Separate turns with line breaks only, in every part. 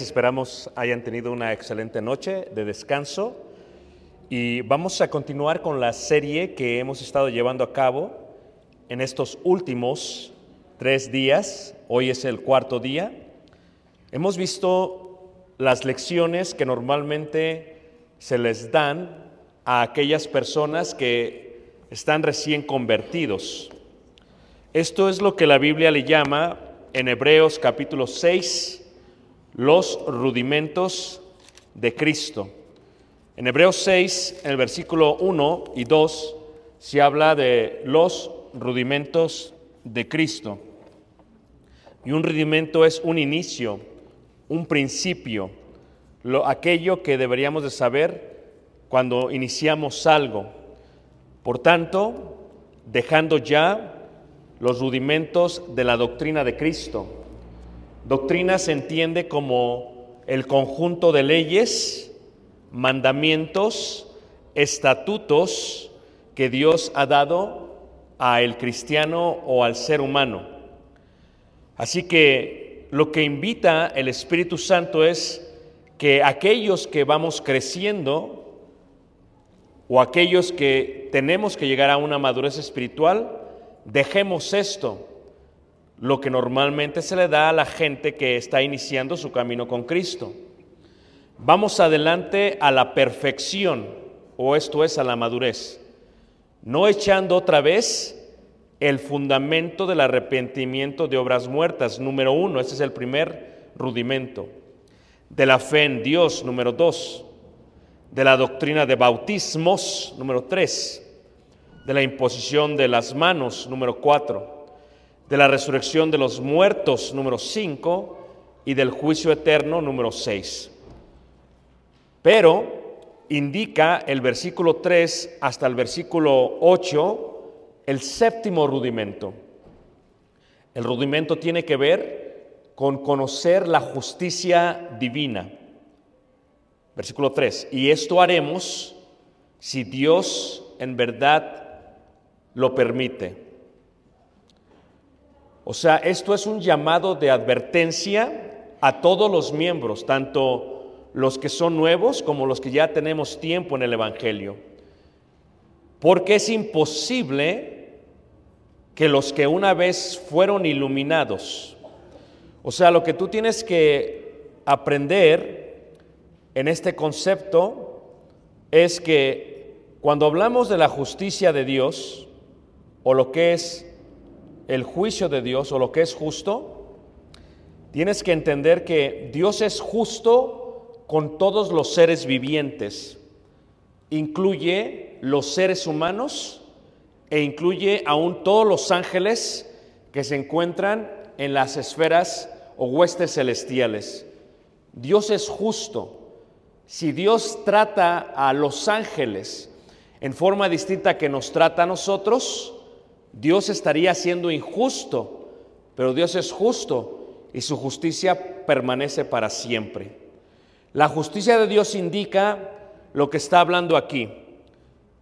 esperamos hayan tenido una excelente noche de descanso y vamos a continuar con la serie que hemos estado llevando a cabo en estos últimos tres días. Hoy es el cuarto día. Hemos visto las lecciones que normalmente se les dan a aquellas personas que están recién convertidos. Esto es lo que la Biblia le llama en Hebreos capítulo 6 los rudimentos de Cristo. En Hebreos 6, en el versículo 1 y 2, se habla de los rudimentos de Cristo. Y un rudimento es un inicio, un principio, lo, aquello que deberíamos de saber cuando iniciamos algo. Por tanto, dejando ya los rudimentos de la doctrina de Cristo. Doctrina se entiende como el conjunto de leyes, mandamientos, estatutos que Dios ha dado al cristiano o al ser humano. Así que lo que invita el Espíritu Santo es que aquellos que vamos creciendo o aquellos que tenemos que llegar a una madurez espiritual, dejemos esto, lo que normalmente se le da a la gente que está iniciando su camino con Cristo. Vamos adelante a la perfección, o esto es a la madurez, no echando otra vez el fundamento del arrepentimiento de obras muertas, número uno, ese es el primer rudimento, de la fe en Dios, número dos, de la doctrina de bautismos, número tres, de la imposición de las manos, número cuatro, de la resurrección de los muertos, número cinco, y del juicio eterno, número seis. Pero indica el versículo 3 hasta el versículo 8 el séptimo rudimento. El rudimento tiene que ver con conocer la justicia divina. Versículo 3. Y esto haremos si Dios en verdad lo permite. O sea, esto es un llamado de advertencia a todos los miembros, tanto los que son nuevos como los que ya tenemos tiempo en el Evangelio. Porque es imposible que los que una vez fueron iluminados, o sea, lo que tú tienes que aprender en este concepto es que cuando hablamos de la justicia de Dios, o lo que es el juicio de Dios, o lo que es justo, tienes que entender que Dios es justo con todos los seres vivientes. Incluye los seres humanos e incluye aún todos los ángeles que se encuentran en las esferas o huestes celestiales. Dios es justo. Si Dios trata a los ángeles en forma distinta que nos trata a nosotros, Dios estaría siendo injusto, pero Dios es justo y su justicia permanece para siempre. La justicia de Dios indica lo que está hablando aquí.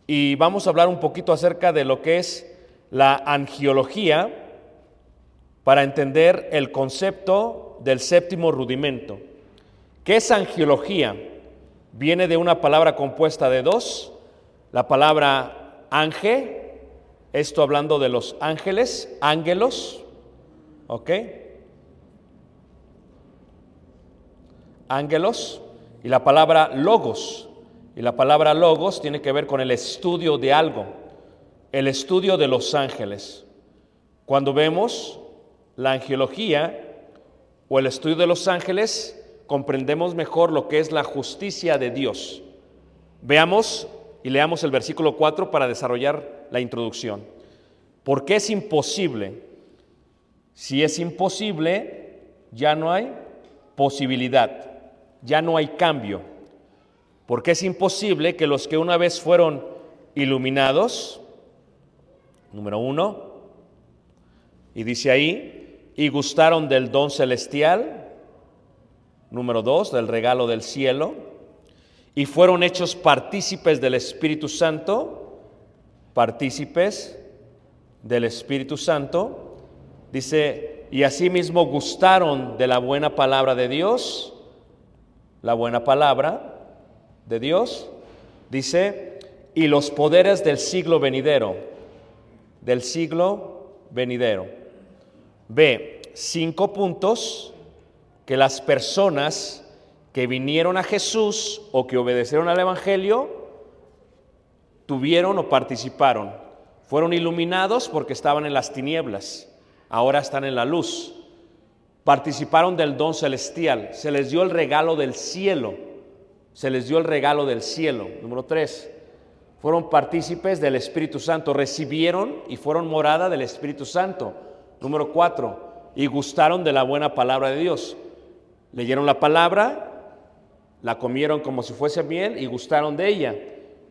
Y vamos a hablar un poquito acerca de lo que es la angiología para entender el concepto del séptimo rudimento. ¿Qué es angiología? Viene de una palabra compuesta de dos, la palabra ángel, esto hablando de los ángeles, ángelos, ¿ok? Ángelos, y la palabra logos, y la palabra logos tiene que ver con el estudio de algo, el estudio de los ángeles. Cuando vemos la angiología o el estudio de los ángeles, comprendemos mejor lo que es la justicia de Dios. Veamos y leamos el versículo 4 para desarrollar la introducción. ¿Por qué es imposible? Si es imposible, ya no hay posibilidad, ya no hay cambio. Porque es imposible que los que una vez fueron iluminados, número uno, y dice ahí, y gustaron del don celestial, número dos, del regalo del cielo, y fueron hechos partícipes del Espíritu Santo, partícipes del Espíritu Santo, dice, y asimismo gustaron de la buena palabra de Dios, la buena palabra de Dios, dice, y los poderes del siglo venidero, del siglo venidero. Ve, cinco puntos que las personas que vinieron a Jesús o que obedecieron al Evangelio tuvieron o participaron. Fueron iluminados porque estaban en las tinieblas, ahora están en la luz. Participaron del don celestial, se les dio el regalo del cielo, se les dio el regalo del cielo. Número tres, fueron partícipes del Espíritu Santo, recibieron y fueron morada del Espíritu Santo. Número cuatro, y gustaron de la buena palabra de Dios. Leyeron la palabra, la comieron como si fuese miel y gustaron de ella.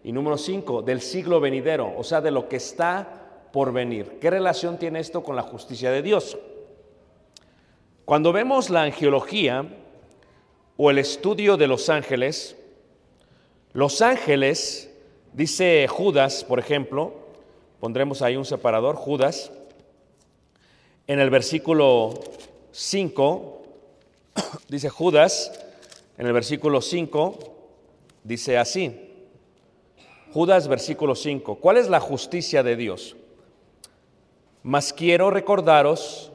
Y número cinco, del siglo venidero, o sea, de lo que está por venir. ¿Qué relación tiene esto con la justicia de Dios? Cuando vemos la angiología o el estudio de los ángeles, los ángeles, dice Judas, por ejemplo, pondremos ahí un separador, Judas, en el versículo 5, dice Judas, en el versículo 5, dice así, Judas versículo 5, ¿cuál es la justicia de Dios? Mas quiero recordaros,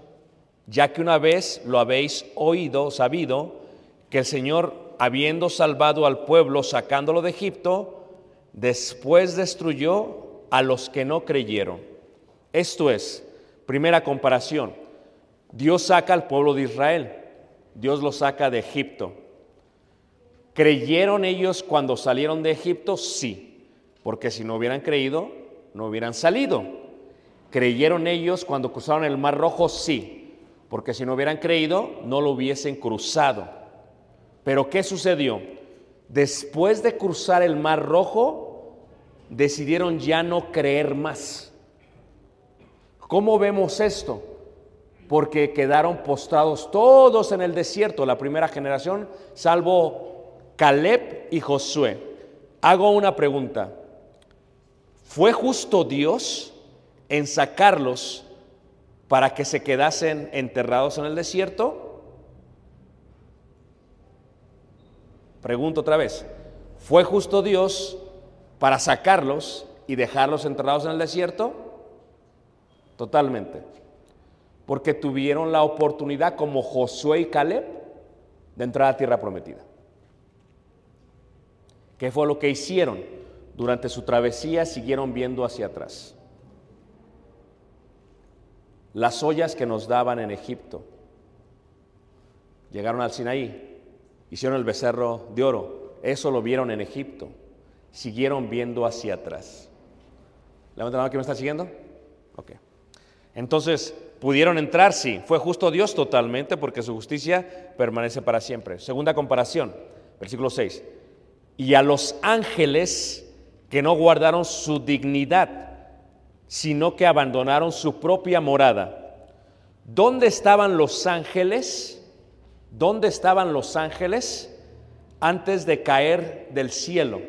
ya que una vez lo habéis oído, sabido, que el Señor, habiendo salvado al pueblo, sacándolo de Egipto, después destruyó a los que no creyeron. Esto es, primera comparación, Dios saca al pueblo de Israel, Dios lo saca de Egipto. ¿Creyeron ellos cuando salieron de Egipto? Sí porque si no hubieran creído, no hubieran salido. ¿Creyeron ellos cuando cruzaron el Mar Rojo? Sí, porque si no hubieran creído, no lo hubiesen cruzado. Pero ¿qué sucedió? Después de cruzar el Mar Rojo, decidieron ya no creer más. ¿Cómo vemos esto? Porque quedaron postrados todos en el desierto, la primera generación, salvo Caleb y Josué. Hago una pregunta. ¿Fue justo Dios en sacarlos para que se quedasen enterrados en el desierto? Pregunto otra vez, ¿fue justo Dios para sacarlos y dejarlos enterrados en el desierto? Totalmente. Porque tuvieron la oportunidad como Josué y Caleb de entrar a tierra prometida. ¿Qué fue lo que hicieron? Durante su travesía siguieron viendo hacia atrás. Las ollas que nos daban en Egipto, Llegaron al Sinaí, hicieron el becerro de oro. Eso lo vieron en Egipto. Siguieron viendo hacia atrás. Levanta la mano que me está siguiendo. Ok. Entonces, pudieron entrar, sí. Fue justo Dios totalmente porque su justicia permanece para siempre. Segunda comparación, versículo 6. Y a los ángeles que no guardaron su dignidad, sino que abandonaron su propia morada. ¿Dónde estaban los ángeles? ¿Dónde estaban los ángeles antes de caer del cielo?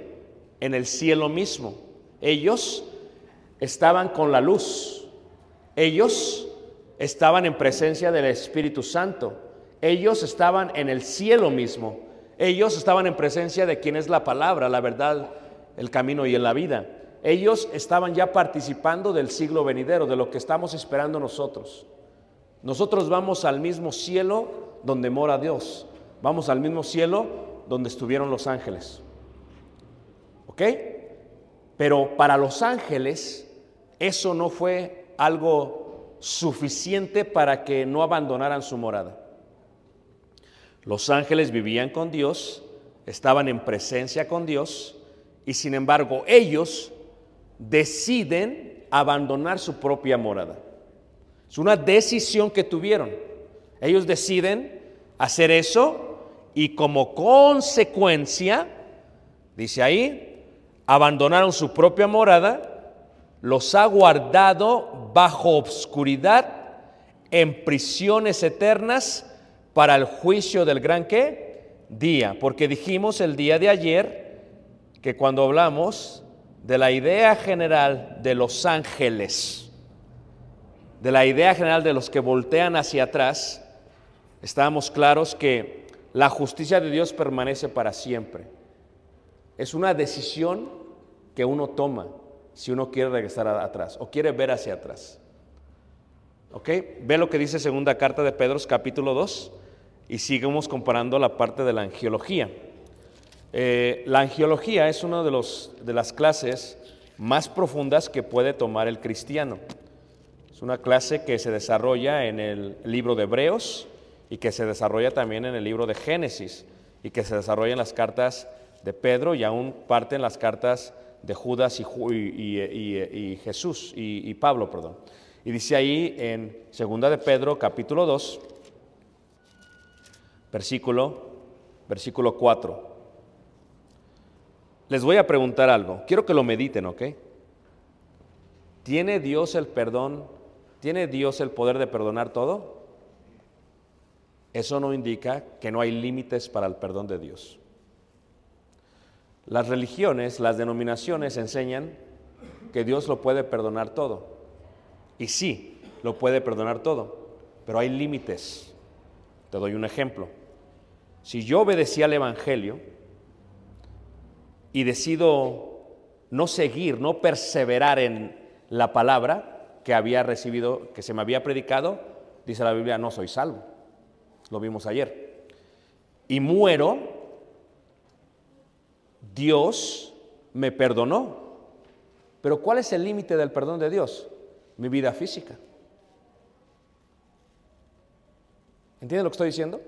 En el cielo mismo. Ellos estaban con la luz. Ellos estaban en presencia del Espíritu Santo. Ellos estaban en el cielo mismo. Ellos estaban en presencia de quien es la palabra, la verdad, el camino y en la vida. Ellos estaban ya participando del siglo venidero, de lo que estamos esperando nosotros. Nosotros vamos al mismo cielo donde mora Dios. Vamos al mismo cielo donde estuvieron los ángeles. ¿Ok? Pero para los ángeles eso no fue algo suficiente para que no abandonaran su morada. Los ángeles vivían con Dios, estaban en presencia con Dios y sin embargo ellos deciden abandonar su propia morada. Es una decisión que tuvieron. Ellos deciden hacer eso y como consecuencia, dice ahí, abandonaron su propia morada, los ha guardado bajo obscuridad en prisiones eternas para el juicio del gran qué? Día, porque dijimos el día de ayer que cuando hablamos de la idea general de los ángeles, de la idea general de los que voltean hacia atrás, estábamos claros que la justicia de Dios permanece para siempre. Es una decisión que uno toma si uno quiere regresar atrás o quiere ver hacia atrás. Ve lo que dice segunda carta de Pedro, capítulo 2, y seguimos comparando la parte de la angiología. Eh, la angiología es una de, los, las clases más profundas que puede tomar el cristiano. Es una clase que se desarrolla en el libro de Hebreos y que se desarrolla también en el libro de Génesis y que se desarrolla en las cartas de Pedro y aún parte en las cartas de Judas y, Jesús y, Pablo, perdón. Y dice ahí en segunda de Pedro, capítulo 2, versículo, versículo 4. Les voy a preguntar algo, quiero que lo mediten, ¿ok? ¿Tiene Dios el perdón? ¿Tiene Dios el poder de perdonar todo? Eso no indica que no hay límites para el perdón de Dios. Las religiones, las denominaciones enseñan que Dios lo puede perdonar todo. Y sí, lo puede perdonar todo, pero hay límites. Te doy un ejemplo. Si yo obedecí al Evangelio y decido no seguir, no perseverar en la palabra que había recibido, que se me había predicado, dice la Biblia, no soy salvo. Lo vimos ayer. Y muero Dios me perdonó. Pero ¿cuál es el límite del perdón de Dios? Mi vida física. ¿Entienden lo que estoy diciendo?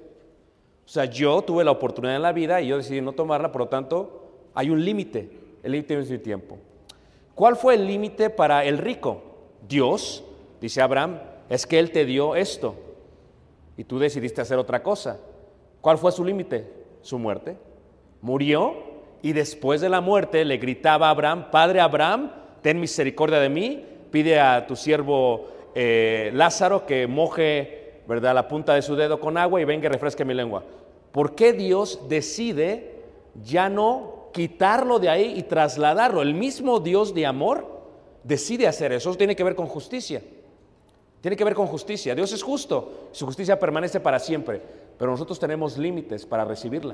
O sea, yo tuve la oportunidad en la vida y yo decidí no tomarla, por lo tanto, hay un límite. El límite es mi tiempo. ¿Cuál fue el límite para el rico? Dios, dice Abraham, es que Él te dio esto y tú decidiste hacer otra cosa. ¿Cuál fue su límite? Su muerte. Murió y después de la muerte le gritaba a Abraham, Padre Abraham, ten misericordia de mí, pide a tu siervo eh, Lázaro que moje ¿verdad? la punta de su dedo con agua y venga y refresque mi lengua. ¿Por qué Dios decide ya no quitarlo de ahí y trasladarlo? El mismo Dios de amor decide hacer eso. Eso tiene que ver con justicia. Tiene que ver con justicia. Dios es justo, su justicia permanece para siempre, pero nosotros tenemos límites para recibirla.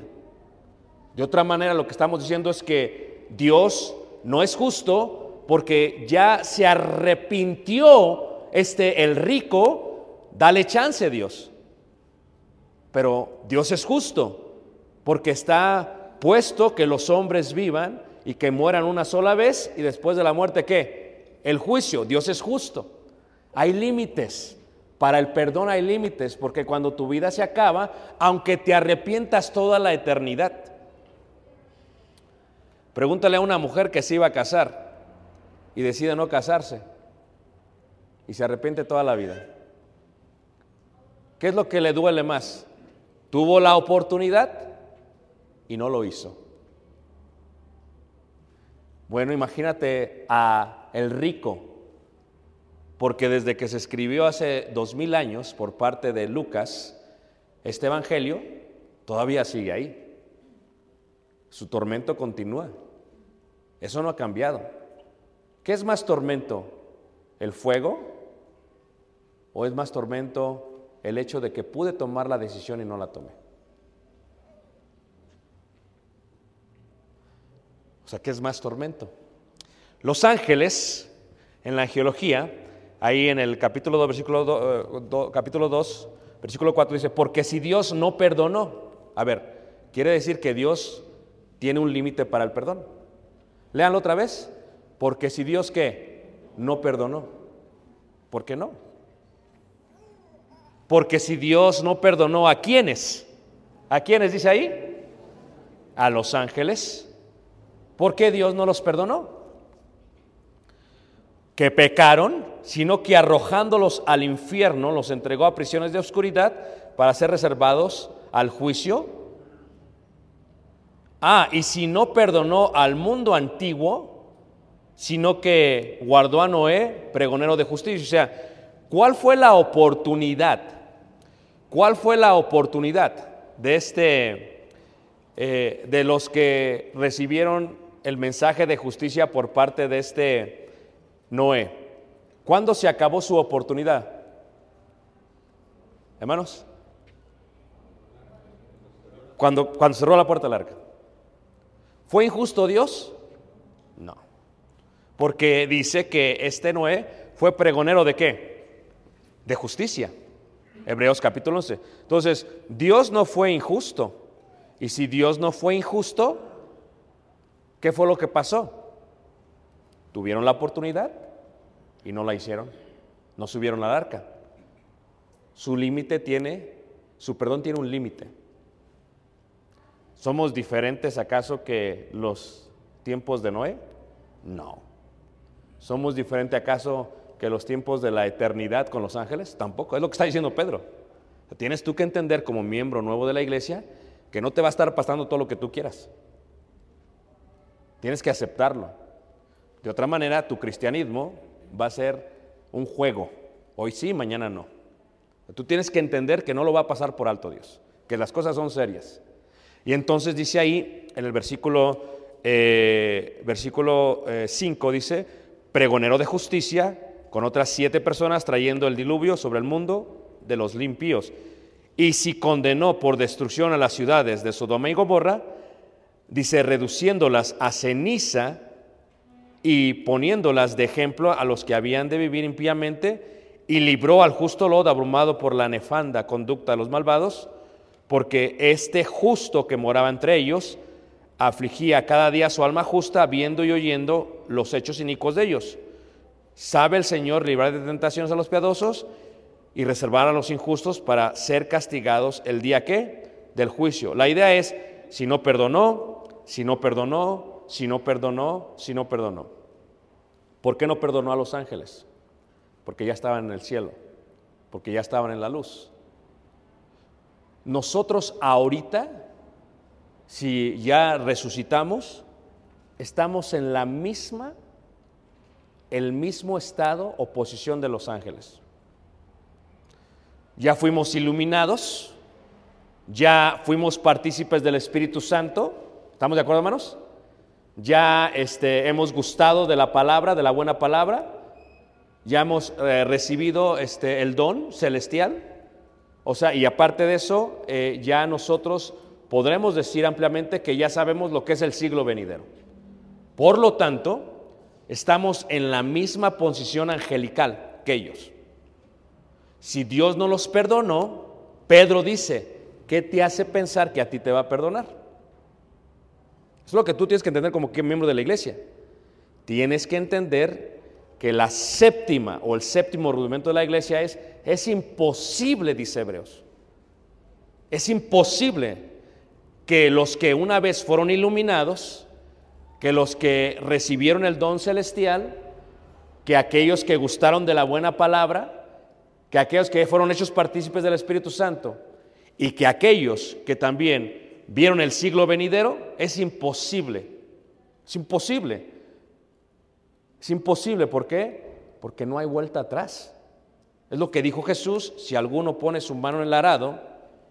De otra manera, lo que estamos diciendo es que Dios no es justo porque ya se arrepintió este el rico, dale chance Dios. Pero Dios es justo porque está puesto que los hombres vivan y que mueran una sola vez y después de la muerte qué? El juicio. Dios es justo. Hay límites. Para el perdón hay límites, porque cuando tu vida se acaba, aunque te arrepientas toda la eternidad. Pregúntale a una mujer que se iba a casar y decide no casarse y se arrepiente toda la vida. ¿Qué es lo que le duele más? Tuvo la oportunidad y no lo hizo. Bueno, imagínate a el rico, porque desde que se escribió hace dos mil años por parte de Lucas, este evangelio todavía sigue ahí. Su tormento continúa. Eso no ha cambiado. ¿Qué es más tormento? ¿El fuego? ¿O es más tormento el hecho de que pude tomar la decisión y no la tomé? O sea, ¿qué es más tormento? Los ángeles, en la angiología, ahí en el capítulo 2, versículo, do- do- capítulo 2, versículo 4 dice, porque si Dios no perdonó, a ver, quiere decir que Dios tiene un límite para el perdón. Léanlo otra vez, porque si Dios qué, no perdonó, ¿por qué no? Porque si Dios no perdonó a quiénes, ¿a quiénes dice ahí? A los ángeles. ¿Por qué Dios no los perdonó? Que pecaron, sino que arrojándolos al infierno los entregó a prisiones de oscuridad para ser reservados al juicio. Ah, y si no perdonó al mundo antiguo, sino que guardó a Noé, pregonero de justicia. O sea, ¿cuál fue la oportunidad? ¿Cuál fue la oportunidad de este, eh, de los que recibieron el mensaje de justicia por parte de este Noé? ¿Cuándo se acabó su oportunidad? Hermanos, cuando, cuando cerró la puerta larga. ¿Fue injusto Dios? Porque dice que este Noé fue pregonero de qué? De justicia. Hebreos capítulo 11. Entonces, Dios no fue injusto. Y si Dios no fue injusto, ¿qué fue lo que pasó? Tuvieron la oportunidad y no la hicieron. No subieron al arca. Su límite tiene, su perdón tiene un límite. ¿Somos diferentes acaso que los tiempos de Noé? No. ¿Somos diferentes acaso que los tiempos de la eternidad con los ángeles? Tampoco. Es lo que está diciendo Pedro. Tienes tú que entender como miembro nuevo de la iglesia que no te va a estar pasando todo lo que tú quieras. Tienes que aceptarlo. De otra manera, tu cristianismo va a ser un juego. Hoy sí, mañana no. Tú tienes que entender que no lo va a pasar por alto Dios, que las cosas son serias. Y entonces dice ahí, en el versículo, eh, versículo 5, dice, pregonero de justicia, con otras siete personas trayendo el diluvio sobre el mundo de los limpios. Y si condenó por destrucción a las ciudades de Sodoma y Gomorra, dice, reduciéndolas a ceniza y poniéndolas de ejemplo a los que habían de vivir impíamente, y libró al justo Lot abrumado por la nefanda conducta de los malvados, porque este justo que moraba entre ellos afligía cada día su alma justa, viendo y oyendo los hechos inicuos de ellos. ¿Sabe el Señor librar de tentaciones a los piadosos y reservar a los injustos para ser castigados el día que? Del juicio. La idea es, si no perdonó, si no perdonó, si no perdonó, si no perdonó. ¿Por qué no perdonó a los ángeles? Porque ya estaban en el cielo, porque ya estaban en la luz. Nosotros ahorita, si ya resucitamos, estamos en la misma, el mismo estado o posición de los ángeles. Ya fuimos iluminados, ya fuimos partícipes del Espíritu Santo. ¿Estamos de acuerdo, hermanos? Ya este, hemos gustado de la palabra, de la buena palabra. Ya hemos eh, recibido este, el don celestial. O sea, y aparte de eso, eh, ya nosotros podremos decir ampliamente que ya sabemos lo que es el siglo venidero. Por lo tanto, estamos en la misma posición angelical que ellos. Si Dios no los perdonó, Pedro dice, ¿qué te hace pensar que a ti te va a perdonar? Es lo que tú tienes que entender como que miembro de la iglesia. Tienes que entender que la séptima o el séptimo rudimento de la iglesia es, es imposible, dice Hebreos. Es imposible que los que una vez fueron iluminados, que los que recibieron el don celestial, que aquellos que gustaron de la buena palabra, que aquellos que fueron hechos partícipes del Espíritu Santo y que aquellos que también vieron el siglo venidero, es imposible. Es imposible. Es imposible. ¿Por qué? Porque no hay vuelta atrás. Es lo que dijo Jesús, si alguno pone su mano en el arado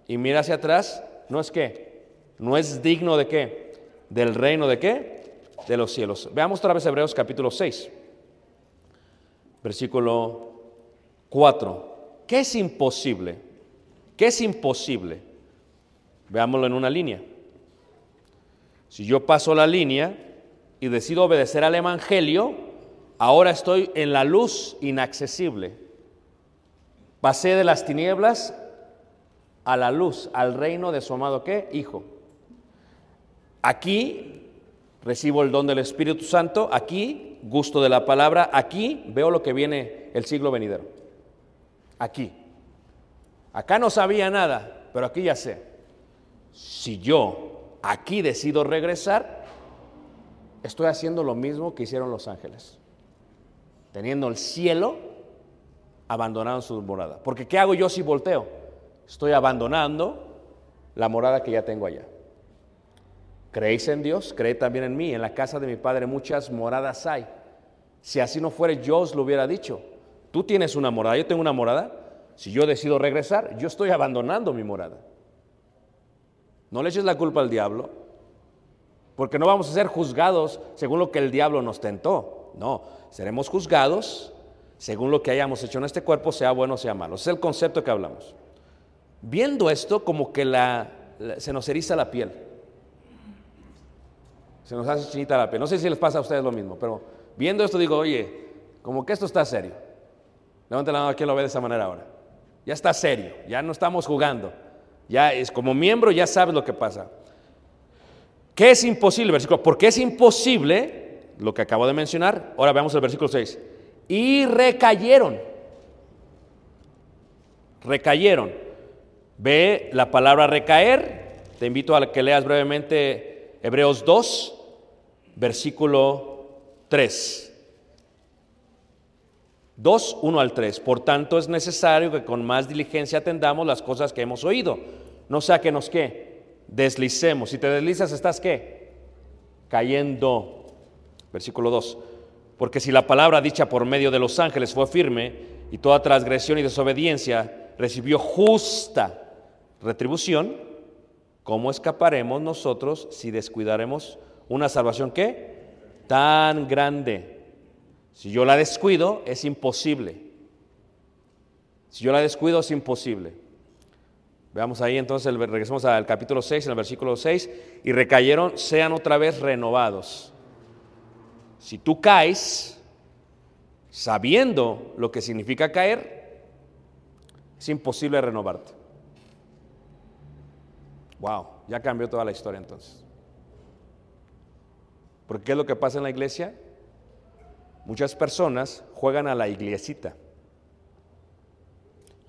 y mira hacia atrás, no es que, no es digno de qué, del reino de qué, de los cielos. Veamos otra vez Hebreos capítulo 6, versículo 4. ¿Qué es imposible? ¿Qué es imposible? Veámoslo en una línea. Si yo paso la línea y decido obedecer al Evangelio, ahora estoy en la luz inaccesible. Pasé de las tinieblas a la luz, al reino de su amado qué? Hijo. Aquí recibo el don del Espíritu Santo, aquí gusto de la palabra, aquí veo lo que viene el siglo venidero. Aquí. Acá no sabía nada, pero aquí ya sé. Si yo aquí decido regresar, estoy haciendo lo mismo que hicieron los ángeles. Teniendo el cielo, abandonaron su morada. Porque ¿qué hago yo si volteo? Estoy abandonando la morada que ya tengo allá. ¿Creéis en Dios? Creed también en mí. En la casa de mi Padre muchas moradas hay. Si así no fuera, yo os lo hubiera dicho. Tú tienes una morada, yo tengo una morada. Si yo decido regresar, yo estoy abandonando mi morada. No le eches la culpa al diablo, porque no vamos a ser juzgados según lo que el diablo nos tentó. No, seremos juzgados según lo que hayamos hecho en este cuerpo, sea bueno o sea malo. Ese es el concepto que hablamos. Viendo esto, como que se nos eriza la piel. Se nos hace chinita la piel. No sé si les pasa a ustedes lo mismo, pero viendo esto digo, oye, como que esto está serio. Levanten la mano a quien lo ve de esa manera ahora. Ya está serio, ya no estamos jugando. Ya es como miembro, ya sabes lo que pasa. ¿Qué es imposible? Versículo, porque es imposible lo que acabo de mencionar. Ahora veamos el versículo 6. Y recayeron. Recayeron. Ve la palabra recaer. Te invito a que leas brevemente Hebreos 2, versículo 3. 2, 1 al 3. Por tanto, es necesario que con más diligencia atendamos las cosas que hemos oído. No sea que nos qué, deslicemos. Si te deslizas, estás qué? Cayendo. Versículo 2. Porque si la palabra dicha por medio de los ángeles fue firme y toda transgresión y desobediencia recibió justa retribución, ¿cómo escaparemos nosotros si descuidaremos una salvación qué? Tan grande. Si yo la descuido, es imposible. Si yo la descuido, es imposible. Veamos ahí entonces, regresemos al capítulo 6, en el versículo 6, y recayeron, sean otra vez renovados. Si tú caes, sabiendo lo que significa caer, es imposible renovarte. Wow, ya cambió toda la historia entonces. Porque ¿qué es lo que pasa en la iglesia? Muchas personas juegan a la iglesita.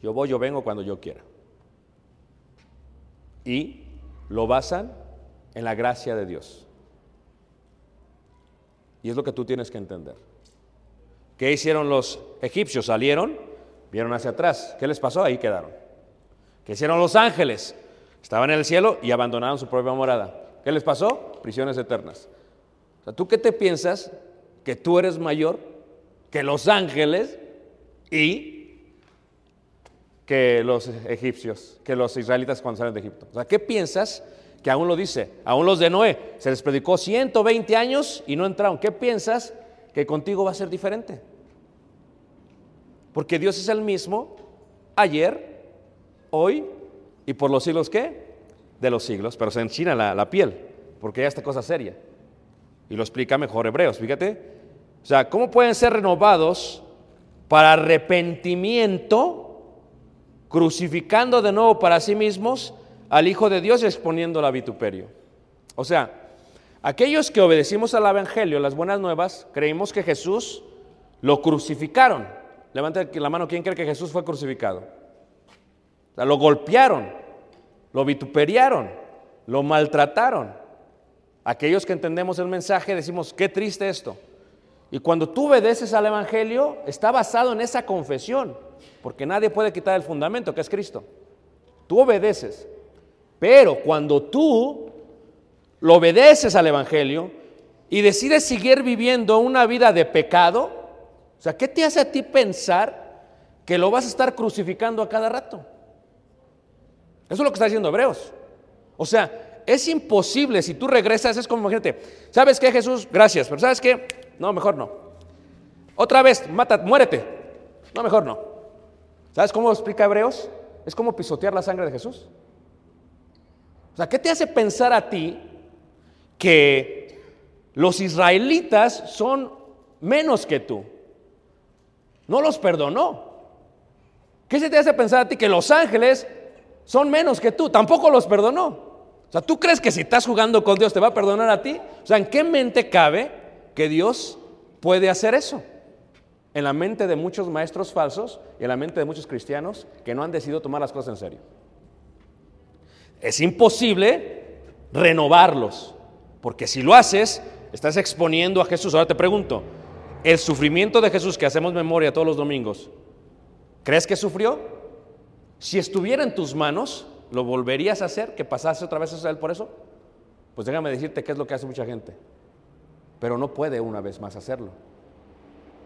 Yo voy, yo vengo cuando yo quiera. Y lo basan en la gracia de Dios. Y es lo que tú tienes que entender. ¿Qué hicieron los egipcios? Salieron, vieron hacia atrás. ¿Qué les pasó? Ahí quedaron. ¿Qué hicieron los ángeles? Estaban en el cielo y abandonaron su propia morada. ¿Qué les pasó? Prisiones eternas. O sea, ¿tú qué te piensas? Que tú eres mayor que los ángeles y que los egipcios, que los israelitas cuando salen de Egipto. O sea, ¿qué piensas? Que aún lo dice, aún los de Noé, se les predicó 120 años y no entraron. ¿Qué piensas? Que contigo va a ser diferente. Porque Dios es el mismo ayer, hoy y por los siglos qué? De los siglos. Pero se enchina la, piel, porque ya esta cosa seria. Y lo explica mejor Hebreos, fíjate. O sea, ¿cómo pueden ser renovados para arrepentimiento, crucificando de nuevo para sí mismos al Hijo de Dios y exponiéndolo a vituperio? O sea, aquellos que obedecimos al Evangelio, las buenas nuevas, creímos que Jesús lo crucificaron. Levanta la mano, ¿quién cree que Jesús fue crucificado? O sea, lo golpearon, lo vituperiaron, lo maltrataron. Aquellos que entendemos el mensaje decimos, qué triste esto. Y cuando tú obedeces al Evangelio, está basado en esa confesión, porque nadie puede quitar el fundamento que es Cristo. Tú obedeces. Pero cuando tú lo obedeces al Evangelio y decides seguir viviendo una vida de pecado, o sea, ¿qué te hace a ti pensar que lo vas a estar crucificando a cada rato? Eso es lo que está diciendo Hebreos. O sea, es imposible si tú regresas, es como imagínate, ¿sabes qué Jesús? Gracias, pero ¿sabes qué? No, mejor no. Otra vez, mata, muérete. No, mejor no. ¿Sabes cómo explica Hebreos? Es como pisotear la sangre de Jesús. O sea, ¿qué te hace pensar a ti que los israelitas son menos que tú? No los perdonó. ¿Qué se te hace pensar a ti que los ángeles son menos que tú? Tampoco los perdonó. O sea, ¿tú crees que si estás jugando con Dios te va a perdonar a ti? O sea, ¿en qué mente cabe que Dios puede hacer eso? En la mente de muchos maestros falsos y en la mente de muchos cristianos que no han decidido tomar las cosas en serio. Es imposible renovarlos, porque si lo haces, estás exponiendo a Jesús. Ahora te pregunto, el sufrimiento de Jesús que hacemos memoria todos los domingos, ¿crees que sufrió? Si estuviera en tus manos, ¿lo volverías a hacer? ¿Que pasase otra vez a él por eso? Pues déjame decirte qué es lo que hace mucha gente. Pero no puede una vez más hacerlo.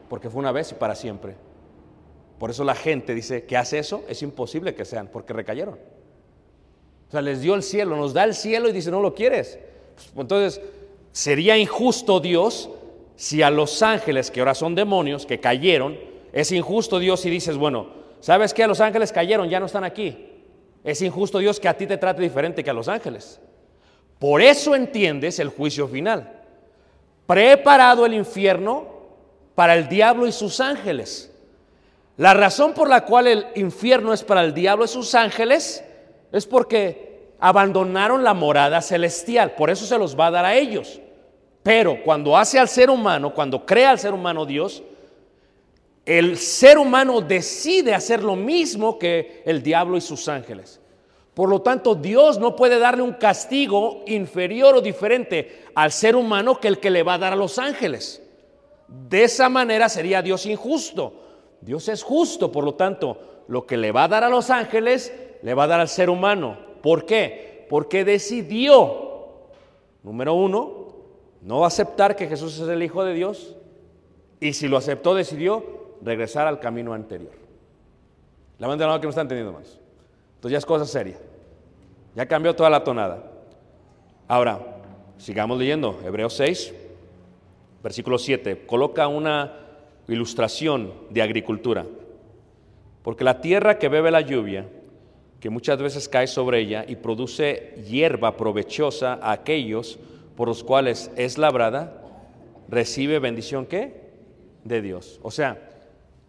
Porque fue una vez y para siempre. Por eso la gente dice que hace eso, es imposible que sean, porque recayeron. O sea, les dio el cielo, nos da el cielo y dice, no lo quieres. Pues, entonces, sería injusto Dios si a los ángeles, que ahora son demonios, que cayeron, es injusto Dios si dices, bueno, ¿sabes qué? Los ángeles cayeron, ya no están aquí. Es injusto Dios que a ti te trate diferente que a los ángeles. Por eso entiendes el juicio final. Preparado el infierno para el diablo y sus ángeles. La razón por la cual el infierno es para el diablo y sus ángeles es porque abandonaron la morada celestial, por eso se los va a dar a ellos. Pero cuando hace al ser humano, cuando crea al ser humano Dios, el ser humano decide hacer lo mismo que el diablo y sus ángeles. Por lo tanto, Dios no puede darle un castigo inferior o diferente al ser humano que el que le va a dar a los ángeles. De esa manera sería Dios injusto. Dios es justo, por lo tanto, lo que le va a dar a los ángeles, le va a dar al ser humano. ¿Por qué? Porque decidió, número uno, no aceptar que Jesús es el Hijo de Dios. Y si lo aceptó, decidió regresar al camino anterior. La mano que no está entendiendo más. Entonces ya es cosa seria. Ya cambió toda la tonada. Ahora, sigamos leyendo. Hebreos 6, versículo 7. Coloca una ilustración de agricultura. Porque la tierra que bebe la lluvia, que muchas veces cae sobre ella y produce hierba provechosa a aquellos por los cuales es labrada, recibe bendición qué? De Dios. O sea,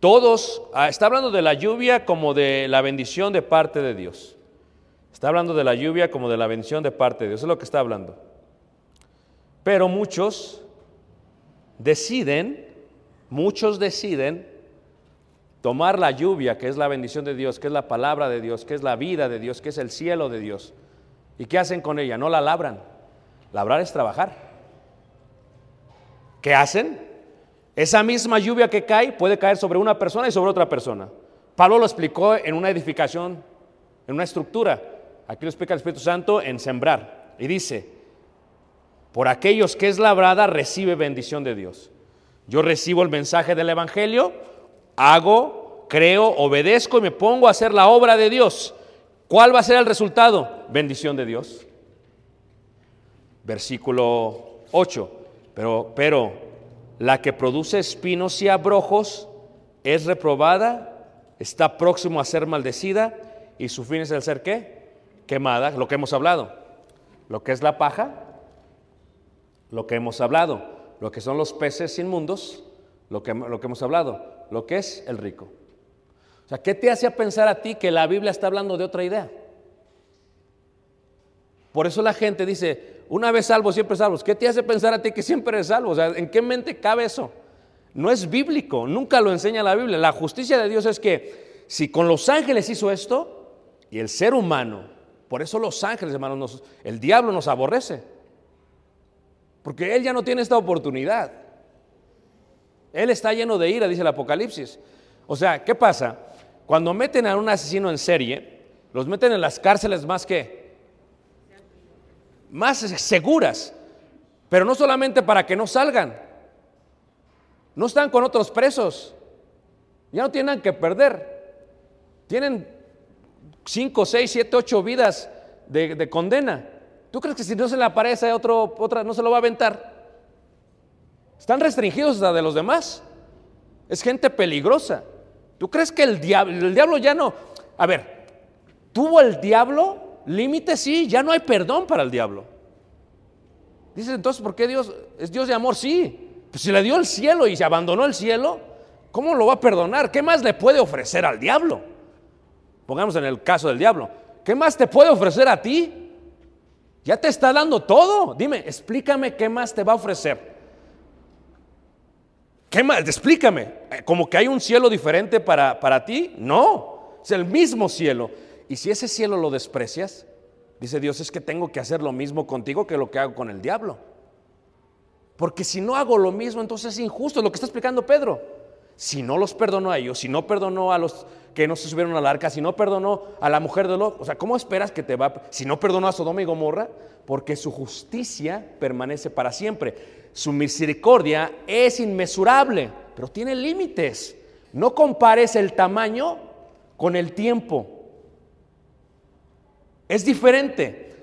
todos, ah, está hablando de la lluvia como de la bendición de parte de Dios. Está hablando de la lluvia como de la bendición de parte de Dios. Es lo que está hablando. Pero muchos deciden, muchos deciden tomar la lluvia, que es la bendición de Dios, que es la palabra de Dios, que es la vida de Dios, que es el cielo de Dios. ¿Y qué hacen con ella? No la labran. Labrar es trabajar. ¿Qué hacen? Esa misma lluvia que cae puede caer sobre una persona y sobre otra persona. Pablo lo explicó en una edificación, en una estructura. Aquí lo explica el Espíritu Santo en sembrar. Y dice, por aquellos que es labrada recibe bendición de Dios. Yo recibo el mensaje del Evangelio, hago, creo, obedezco y me pongo a hacer la obra de Dios. ¿Cuál va a ser el resultado? Bendición de Dios. Versículo 8. Pero, pero la que produce espinos y abrojos es reprobada, está próximo a ser maldecida y su fin es el ser qué? Quemada, lo que hemos hablado. Lo que es la paja, lo que hemos hablado. Lo que son los peces inmundos, lo que, lo que hemos hablado. Lo que es el rico. O sea, ¿qué te hace pensar a ti que la Biblia está hablando de otra idea? Por eso la gente dice, una vez salvo, siempre salvo. ¿Qué te hace pensar a ti que siempre eres salvo? O sea, ¿en qué mente cabe eso? No es bíblico, nunca lo enseña la Biblia. La justicia de Dios es que si con los ángeles hizo esto, y el ser humano, por eso los ángeles, hermanos, nos- el diablo nos aborrece. Porque él ya no tiene esta oportunidad. Él está lleno de ira, dice el Apocalipsis. O sea, ¿qué pasa? Cuando meten a un asesino en serie, los meten en las cárceles más que más seguras, pero no solamente para que no salgan. No están con otros presos. Ya no tienen que perder. Tienen 5, 6, 7, 8 vidas de, de condena. ¿Tú crees que si no se le aparece a otro, otra, no se lo va a aventar? Están restringidos hasta de los demás. Es gente peligrosa. ¿Tú crees que el diablo, el diablo ya no... A ver, ¿tuvo el diablo límites? Sí, ya no hay perdón para el diablo. Dices entonces, ¿por qué Dios es Dios de amor? Sí. Pues si le dio el cielo y se abandonó el cielo, ¿cómo lo va a perdonar? ¿Qué más le puede ofrecer al diablo? Pongamos en el caso del diablo. ¿Qué más te puede ofrecer a ti? Ya te está dando todo. Dime, explícame qué más te va a ofrecer. ¿Qué más? Explícame. Eh, ¿Como que hay un cielo diferente para, para ti? No, es el mismo cielo. Y si ese cielo lo desprecias, dice Dios, es que tengo que hacer lo mismo contigo que lo que hago con el diablo. Porque si no hago lo mismo, entonces es injusto lo que está explicando Pedro. Si no los perdonó a ellos, si no perdonó a los que no se subieron al arca, si no perdonó a la mujer de Lot, o sea, ¿cómo esperas que te va? Si no perdonó a Sodoma y Gomorra, porque su justicia permanece para siempre. Su misericordia es inmesurable, pero tiene límites. No compares el tamaño con el tiempo. Es diferente.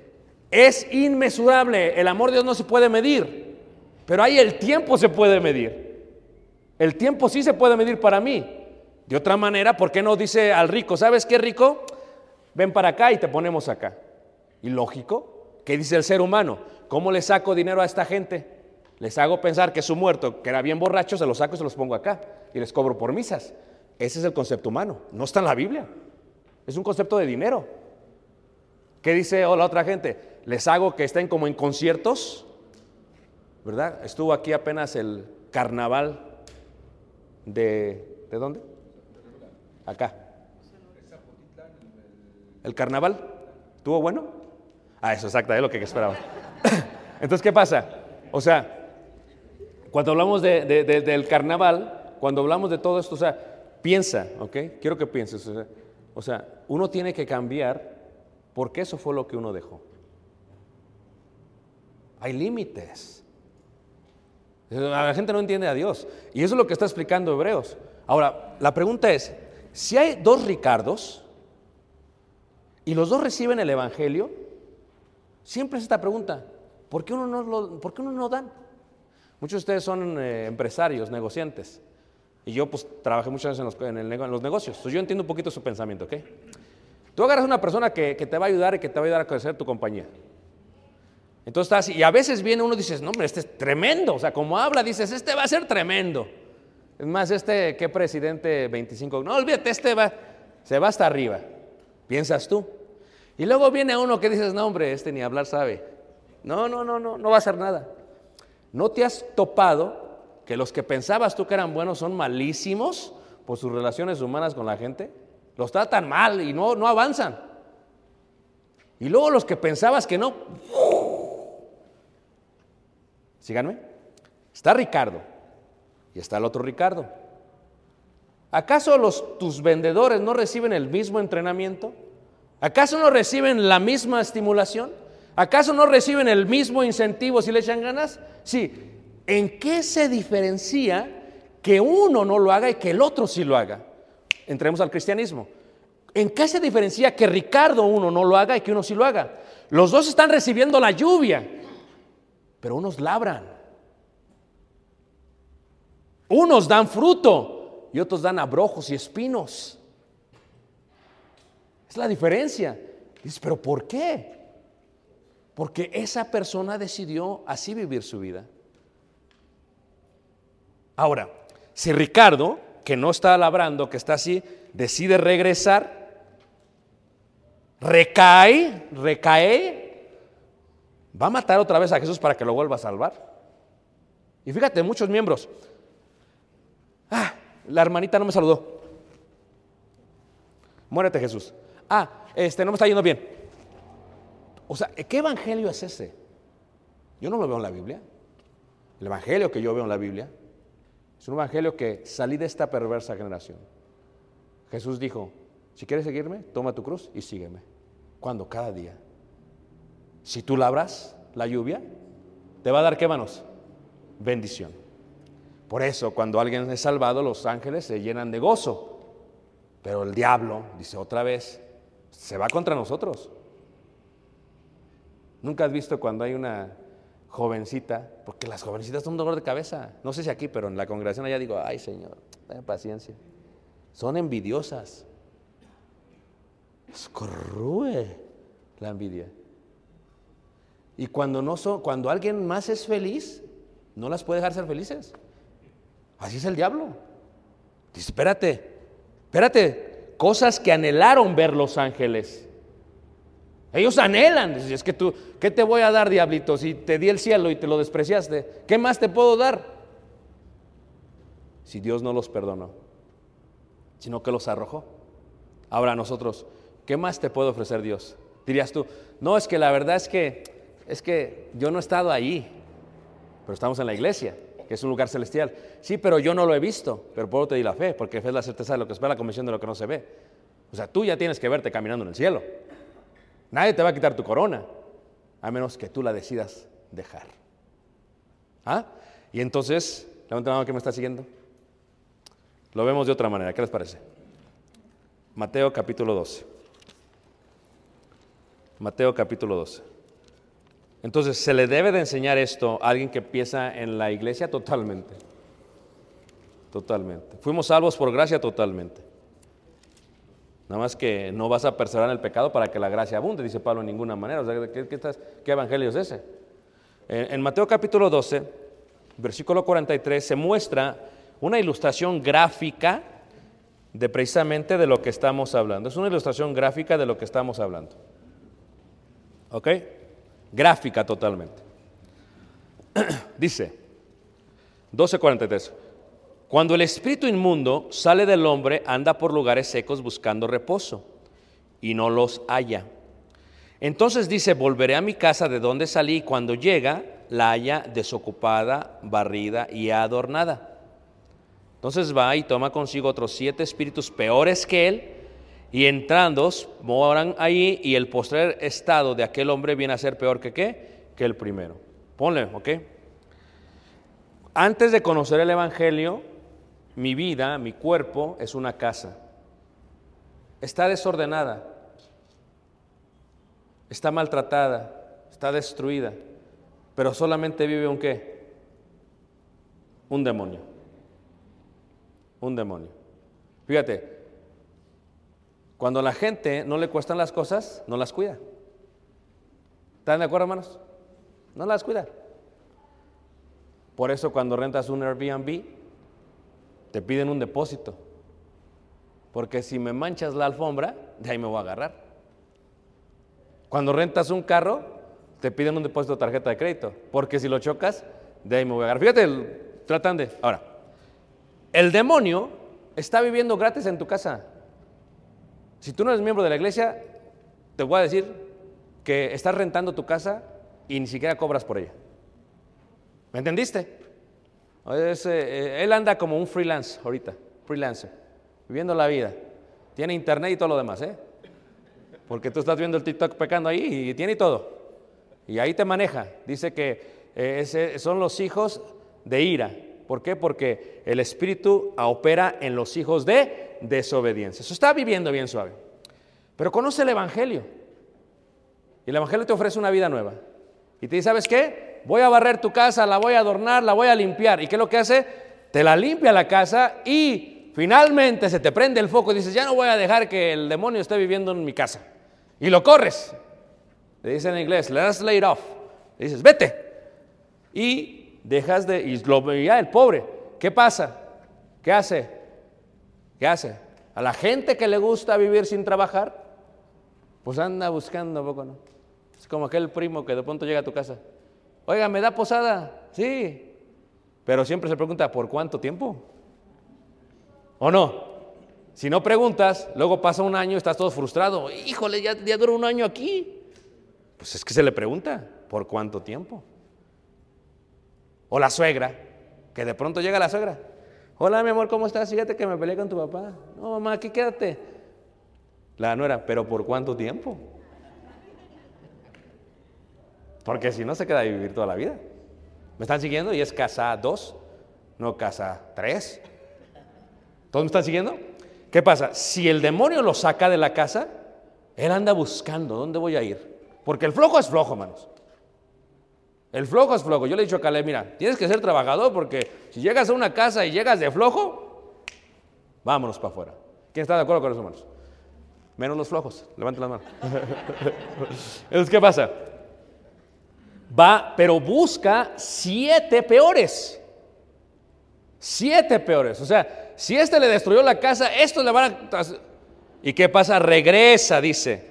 Es inmesurable. El amor de Dios no se puede medir, pero ahí el tiempo se puede medir. El tiempo sí se puede medir para mí. De otra manera, ¿por qué no dice al rico, ¿sabes qué rico? Ven para acá y te ponemos acá. Y lógico, ¿qué dice el ser humano? ¿Cómo le saco dinero a esta gente? Les hago pensar que su muerto, que era bien borracho, se los saco y se los pongo acá y les cobro por misas. Ese es el concepto humano. No está en la Biblia. Es un concepto de dinero. ¿Qué dice oh, la otra gente? Les hago que estén como en conciertos, ¿verdad? Estuvo aquí apenas el carnaval de... ¿De dónde? Acá. ¿El carnaval? ¿Tuvo bueno? Ah, eso exacto, es lo que esperaba. Entonces, ¿qué pasa? O sea, cuando hablamos de- de- de- del carnaval, cuando hablamos de todo esto, o sea, piensa, ¿ok? Quiero que pienses. O sea, uno tiene que cambiar porque eso fue lo que uno dejó. Hay límites. La gente no entiende a Dios. Y eso es lo que está explicando Hebreos. Ahora, la pregunta es, si hay dos Ricardos y los dos reciben el Evangelio, siempre es esta pregunta, ¿por qué uno no, lo, por qué uno no dan? Muchos de ustedes son eh, empresarios, negociantes. Y yo pues trabajé muchos años en los, en los negocios. Entonces yo entiendo un poquito su pensamiento, ¿ok? Tú agarras una persona que, que te va a ayudar y que te va a ayudar a crecer tu compañía. Entonces estás, y a veces viene uno y dices, no, hombre, este es tremendo. O sea, como habla, dices, este va a ser tremendo. Es más, este, ¿qué presidente 25? No, olvídate, este va, se va hasta arriba. Piensas tú. Y luego viene uno que dices, no, hombre, este ni hablar sabe. No, no, no, no, no va a hacer nada. ¿No te has topado que los que pensabas tú que eran buenos son malísimos por sus relaciones humanas con la gente? Los tratan mal y no, no avanzan. Y luego los que pensabas que no, síganme, está Ricardo y está el otro Ricardo. ¿Acaso los, tus vendedores no reciben el mismo entrenamiento? ¿Acaso no reciben la misma estimulación? ¿Acaso no reciben el mismo incentivo si le echan ganas? Sí. ¿En qué se diferencia que uno no lo haga y que el otro sí lo haga? Entremos al cristianismo. ¿En qué se diferencia que Ricardo uno no lo haga y que uno sí lo haga? Los dos están recibiendo la lluvia, pero unos labran. Unos dan fruto y otros dan abrojos y espinos. Es la diferencia. Dices, pero ¿por qué? Porque esa persona decidió así vivir su vida. Ahora, si Ricardo, que no está labrando, que está así, decide regresar, recae, recae, va a matar otra vez a Jesús para que lo vuelva a salvar. Y fíjate, muchos miembros, Ah, la hermanita no me saludó. Muérete Jesús. Ah, este no me está yendo bien. O sea, ¿qué evangelio es ese? Yo no lo veo en la Biblia. El evangelio que yo veo en la Biblia es un evangelio que salí de esta perversa generación. Jesús dijo, si quieres seguirme, toma tu cruz y sígueme. ¿Cuándo? Cada día. Si tú labras la lluvia, te va a dar qué manos? Bendición. Por eso, cuando alguien es salvado, los ángeles se llenan de gozo. Pero el diablo, dice otra vez, se va contra nosotros. Nunca has visto cuando hay una jovencita, porque las jovencitas son dolor de cabeza. No sé si aquí, pero en la congregación allá digo, ay Señor, ten paciencia. Son envidiosas. Escorrue la envidia. Y cuando no son, cuando alguien más es feliz, no las puede dejar ser felices. Así es el diablo. Dice, espérate, espérate, cosas que anhelaron ver los ángeles. Ellos anhelan, es que tú, ¿qué te voy a dar, diablito? Si te di el cielo y te lo despreciaste, ¿qué más te puedo dar? Si Dios no los perdonó, sino que los arrojó. Ahora nosotros, ¿qué más te puede ofrecer Dios? Dirías tú, no, es que la verdad es que, es que yo no he estado allí, pero estamos en la iglesia, que es un lugar celestial. Sí, pero yo no lo he visto, pero por eso te di la fe, porque fe es la certeza de lo que espera, la convicción de lo que no se ve. O sea, tú ya tienes que verte caminando en el cielo. Nadie te va a quitar tu corona, a menos que tú la decidas dejar. ¿Ah? Y entonces, levanta la mano que me está siguiendo. Lo vemos de otra manera, ¿qué les parece? Mateo capítulo 12. Mateo capítulo 12. Entonces, ¿se le debe de enseñar esto a alguien que empieza en la iglesia? Totalmente. Totalmente. Fuimos salvos por gracia totalmente. Nada más que no vas a perseverar en el pecado para que la gracia abunde, dice Pablo en ninguna manera. O sea, ¿qué, evangelio es ese? En Mateo capítulo 12, versículo 43, se muestra una ilustración gráfica de precisamente de lo que estamos hablando. Es una ilustración gráfica de lo que estamos hablando. ¿Ok? Gráfica totalmente. Dice, 12.43. Cuando el espíritu inmundo sale del hombre, anda por lugares secos buscando reposo y no los halla. Entonces dice, volveré a mi casa de donde salí y cuando llega, la halla desocupada, barrida y adornada. Entonces va y toma consigo otros siete espíritus peores que él y entrando moran ahí y el postrer estado de aquel hombre viene a ser peor que qué? Que el primero. Ponle, ¿ok? Antes de conocer el Evangelio, mi vida, mi cuerpo es una casa. Está desordenada, está maltratada, está destruida, pero solamente vive un qué? Un demonio. Un demonio. Fíjate, cuando a la gente no le cuestan las cosas, no las cuida. ¿Están de acuerdo, hermanos? No las cuida. Por eso cuando rentas un Airbnb, te piden un depósito. Porque si me manchas la alfombra, de ahí me voy a agarrar. Cuando rentas un carro, te piden un depósito de tarjeta de crédito. Porque si lo chocas, de ahí me voy a agarrar. Fíjate, tratan de... Ahora, el demonio está viviendo gratis en tu casa. Si tú no eres miembro de la iglesia, te voy a decir que estás rentando tu casa y ni siquiera cobras por ella. ¿Me entendiste? Es, eh, él anda como un freelance ahorita, freelancer, viviendo la vida. Tiene internet y todo lo demás, ¿eh? Porque tú estás viendo el TikTok pecando ahí y tiene todo. Y ahí te maneja. Dice que eh, son los hijos de ira. ¿Por qué? Porque el Espíritu opera en los hijos de desobediencia. Eso está viviendo bien suave. Pero conoce el Evangelio. Y el Evangelio te ofrece una vida nueva. Y te dice, ¿sabes qué? Voy a barrer tu casa, la voy a adornar, la voy a limpiar. ¿Y qué es lo que hace? Te la limpia la casa y finalmente se te prende el foco y dices, ya no voy a dejar que el demonio esté viviendo en mi casa. Y lo corres. Le dicen en inglés, let's lay it off. Le dices, vete. Y dejas de, y lo veía el pobre. ¿Qué pasa? ¿Qué hace? ¿Qué hace? A la gente que le gusta vivir sin trabajar, pues anda buscando poco, ¿no? Es como aquel primo que de pronto llega a tu casa. Oiga, ¿me da posada? Sí. Pero siempre se pregunta, ¿por cuánto tiempo? ¿O no? Si no preguntas, luego pasa un año y estás todo frustrado. Híjole, ya, ya un año aquí. Pues es que se le pregunta, ¿por cuánto tiempo? O la suegra, que de pronto llega la suegra. Hola, mi amor, ¿cómo estás? Fíjate que me peleé con tu papá. No, mamá, aquí quédate. La nuera, ¿pero por cuánto tiempo? Porque si no, se queda a vivir toda la vida. ¿Me están siguiendo? Y es casa dos, no casa tres. ¿Todos me están siguiendo? ¿Qué pasa? Si el demonio lo saca de la casa, él anda buscando dónde voy a ir. Porque el flojo es flojo, hermanos. El flojo es flojo. Yo le he dicho a Caleb, mira, tienes que ser trabajador porque si llegas a una casa y llegas de flojo, vámonos para afuera. ¿Quién está de acuerdo con eso, hermanos? Menos los flojos. Levanten las manos. Entonces, ¿qué pasa? Va, pero busca siete peores. Siete peores. O sea, si este le destruyó la casa, estos le van a... ¿Y qué pasa? Regresa, dice.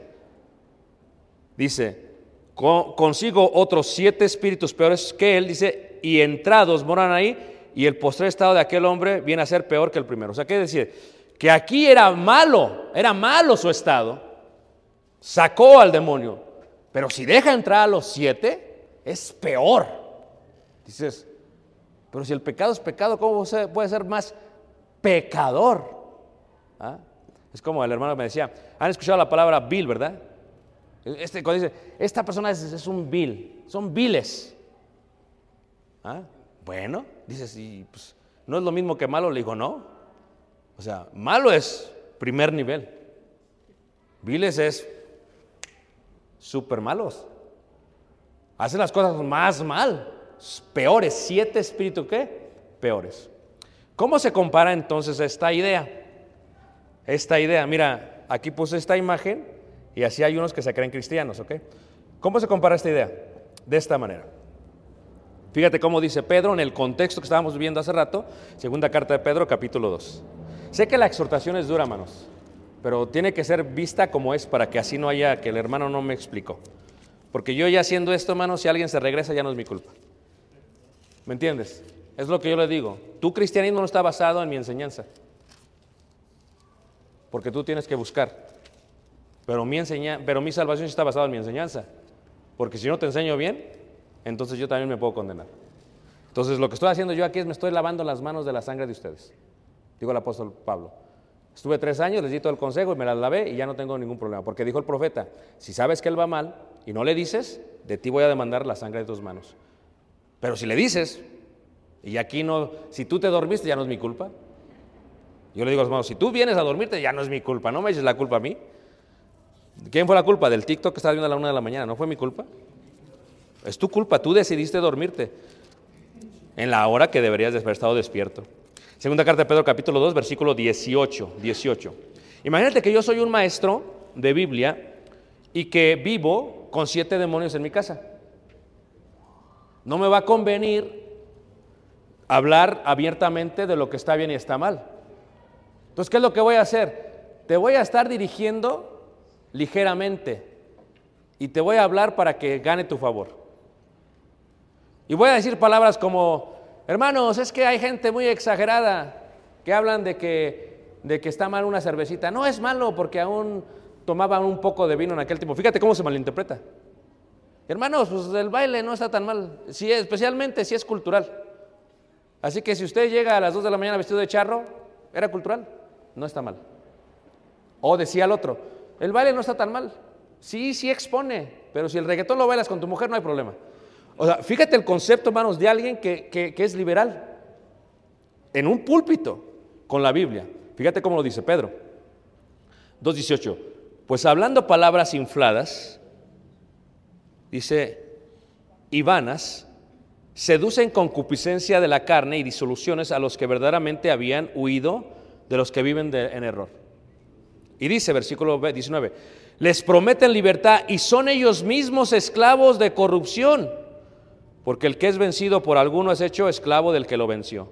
Dice, "Con- consigo otros siete espíritus peores que él, dice, y entrados moran ahí, y el postrer estado de aquel hombre viene a ser peor que el primero. O sea, ¿qué decir? Que aquí era malo, era malo su estado, sacó al demonio, pero si deja entrar a los siete, es peor. Dices, pero si el pecado es pecado, ¿cómo puede ser más pecador? ¿Ah? Es como el hermano me decía, han escuchado la palabra vil, ¿verdad? Este, cuando dice, esta persona es, es un vil, son viles. ¿Ah? Bueno, dices, y pues, no es lo mismo que malo, le digo, no. O sea, malo es primer nivel. Viles es súper malos. Hacen las cosas más mal, peores. Siete espíritus, ¿qué? Peores. ¿Cómo se compara entonces esta idea? Esta idea, mira, aquí puse esta imagen y así hay unos que se creen cristianos, ¿ok? ¿Cómo se compara esta idea? De esta manera. Fíjate cómo dice Pedro en el contexto que estábamos viendo hace rato, segunda carta de Pedro, capítulo 2. Sé que la exhortación es dura, hermanos, pero tiene que ser vista como es para que así no haya que el hermano no me explicó. Porque yo ya haciendo esto, hermanos, si alguien se regresa ya no es mi culpa. ¿Me entiendes? Es lo que yo le digo. Tu cristianismo no está basado en mi enseñanza. Porque tú tienes que buscar. Pero mi, enseña, pero mi salvación está basada en mi enseñanza. Porque si no te enseño bien, entonces yo también me puedo condenar. Entonces lo que estoy haciendo yo aquí es me estoy lavando las manos de la sangre de ustedes. Digo el apóstol Pablo. Estuve tres años, les di todo el consejo y me las lavé y ya no tengo ningún problema. Porque dijo el profeta, si sabes que él va mal y no le dices, de ti voy a demandar la sangre de tus manos. Pero si le dices, y aquí no, si tú te dormiste ya no es mi culpa. Yo le digo a los hermanos, si tú vienes a dormirte ya no es mi culpa, no me eches la culpa a mí. ¿Quién fue la culpa? Del TikTok que estaba viendo a la una de la mañana, ¿no fue mi culpa? Es tu culpa, tú decidiste dormirte en la hora que deberías de haber estado despierto. Segunda carta de Pedro, capítulo 2, versículo 18, 18. Imagínate que yo soy un maestro de Biblia y que vivo con siete demonios en mi casa. No me va a convenir hablar abiertamente de lo que está bien y está mal. Entonces, ¿qué es lo que voy a hacer? Te voy a estar dirigiendo ligeramente y te voy a hablar para que gane tu favor. Y voy a decir palabras como, hermanos, es que hay gente muy exagerada que hablan de que, de que está mal una cervecita. No es malo porque aún tomaban un poco de vino en aquel tiempo. Fíjate cómo se malinterpreta. Hermanos, pues el baile no está tan mal, si, especialmente si es cultural. Así que si usted llega a las 2 de la mañana vestido de charro, era cultural, no está mal. O decía el otro, el baile no está tan mal. Sí, sí expone, pero si el reggaetón lo bailas con tu mujer no hay problema. O sea, fíjate el concepto, hermanos, de alguien que, que- que es liberal. En un púlpito con la Biblia. Fíjate cómo lo dice Pedro. 2.18. Pues hablando palabras infladas, dice, y vanas, seducen concupiscencia de la carne y disoluciones a los que verdaderamente habían huido de los que viven en error. Y dice, versículo 19, les prometen libertad y son ellos mismos esclavos de corrupción, porque el que es vencido por alguno es hecho esclavo del que lo venció.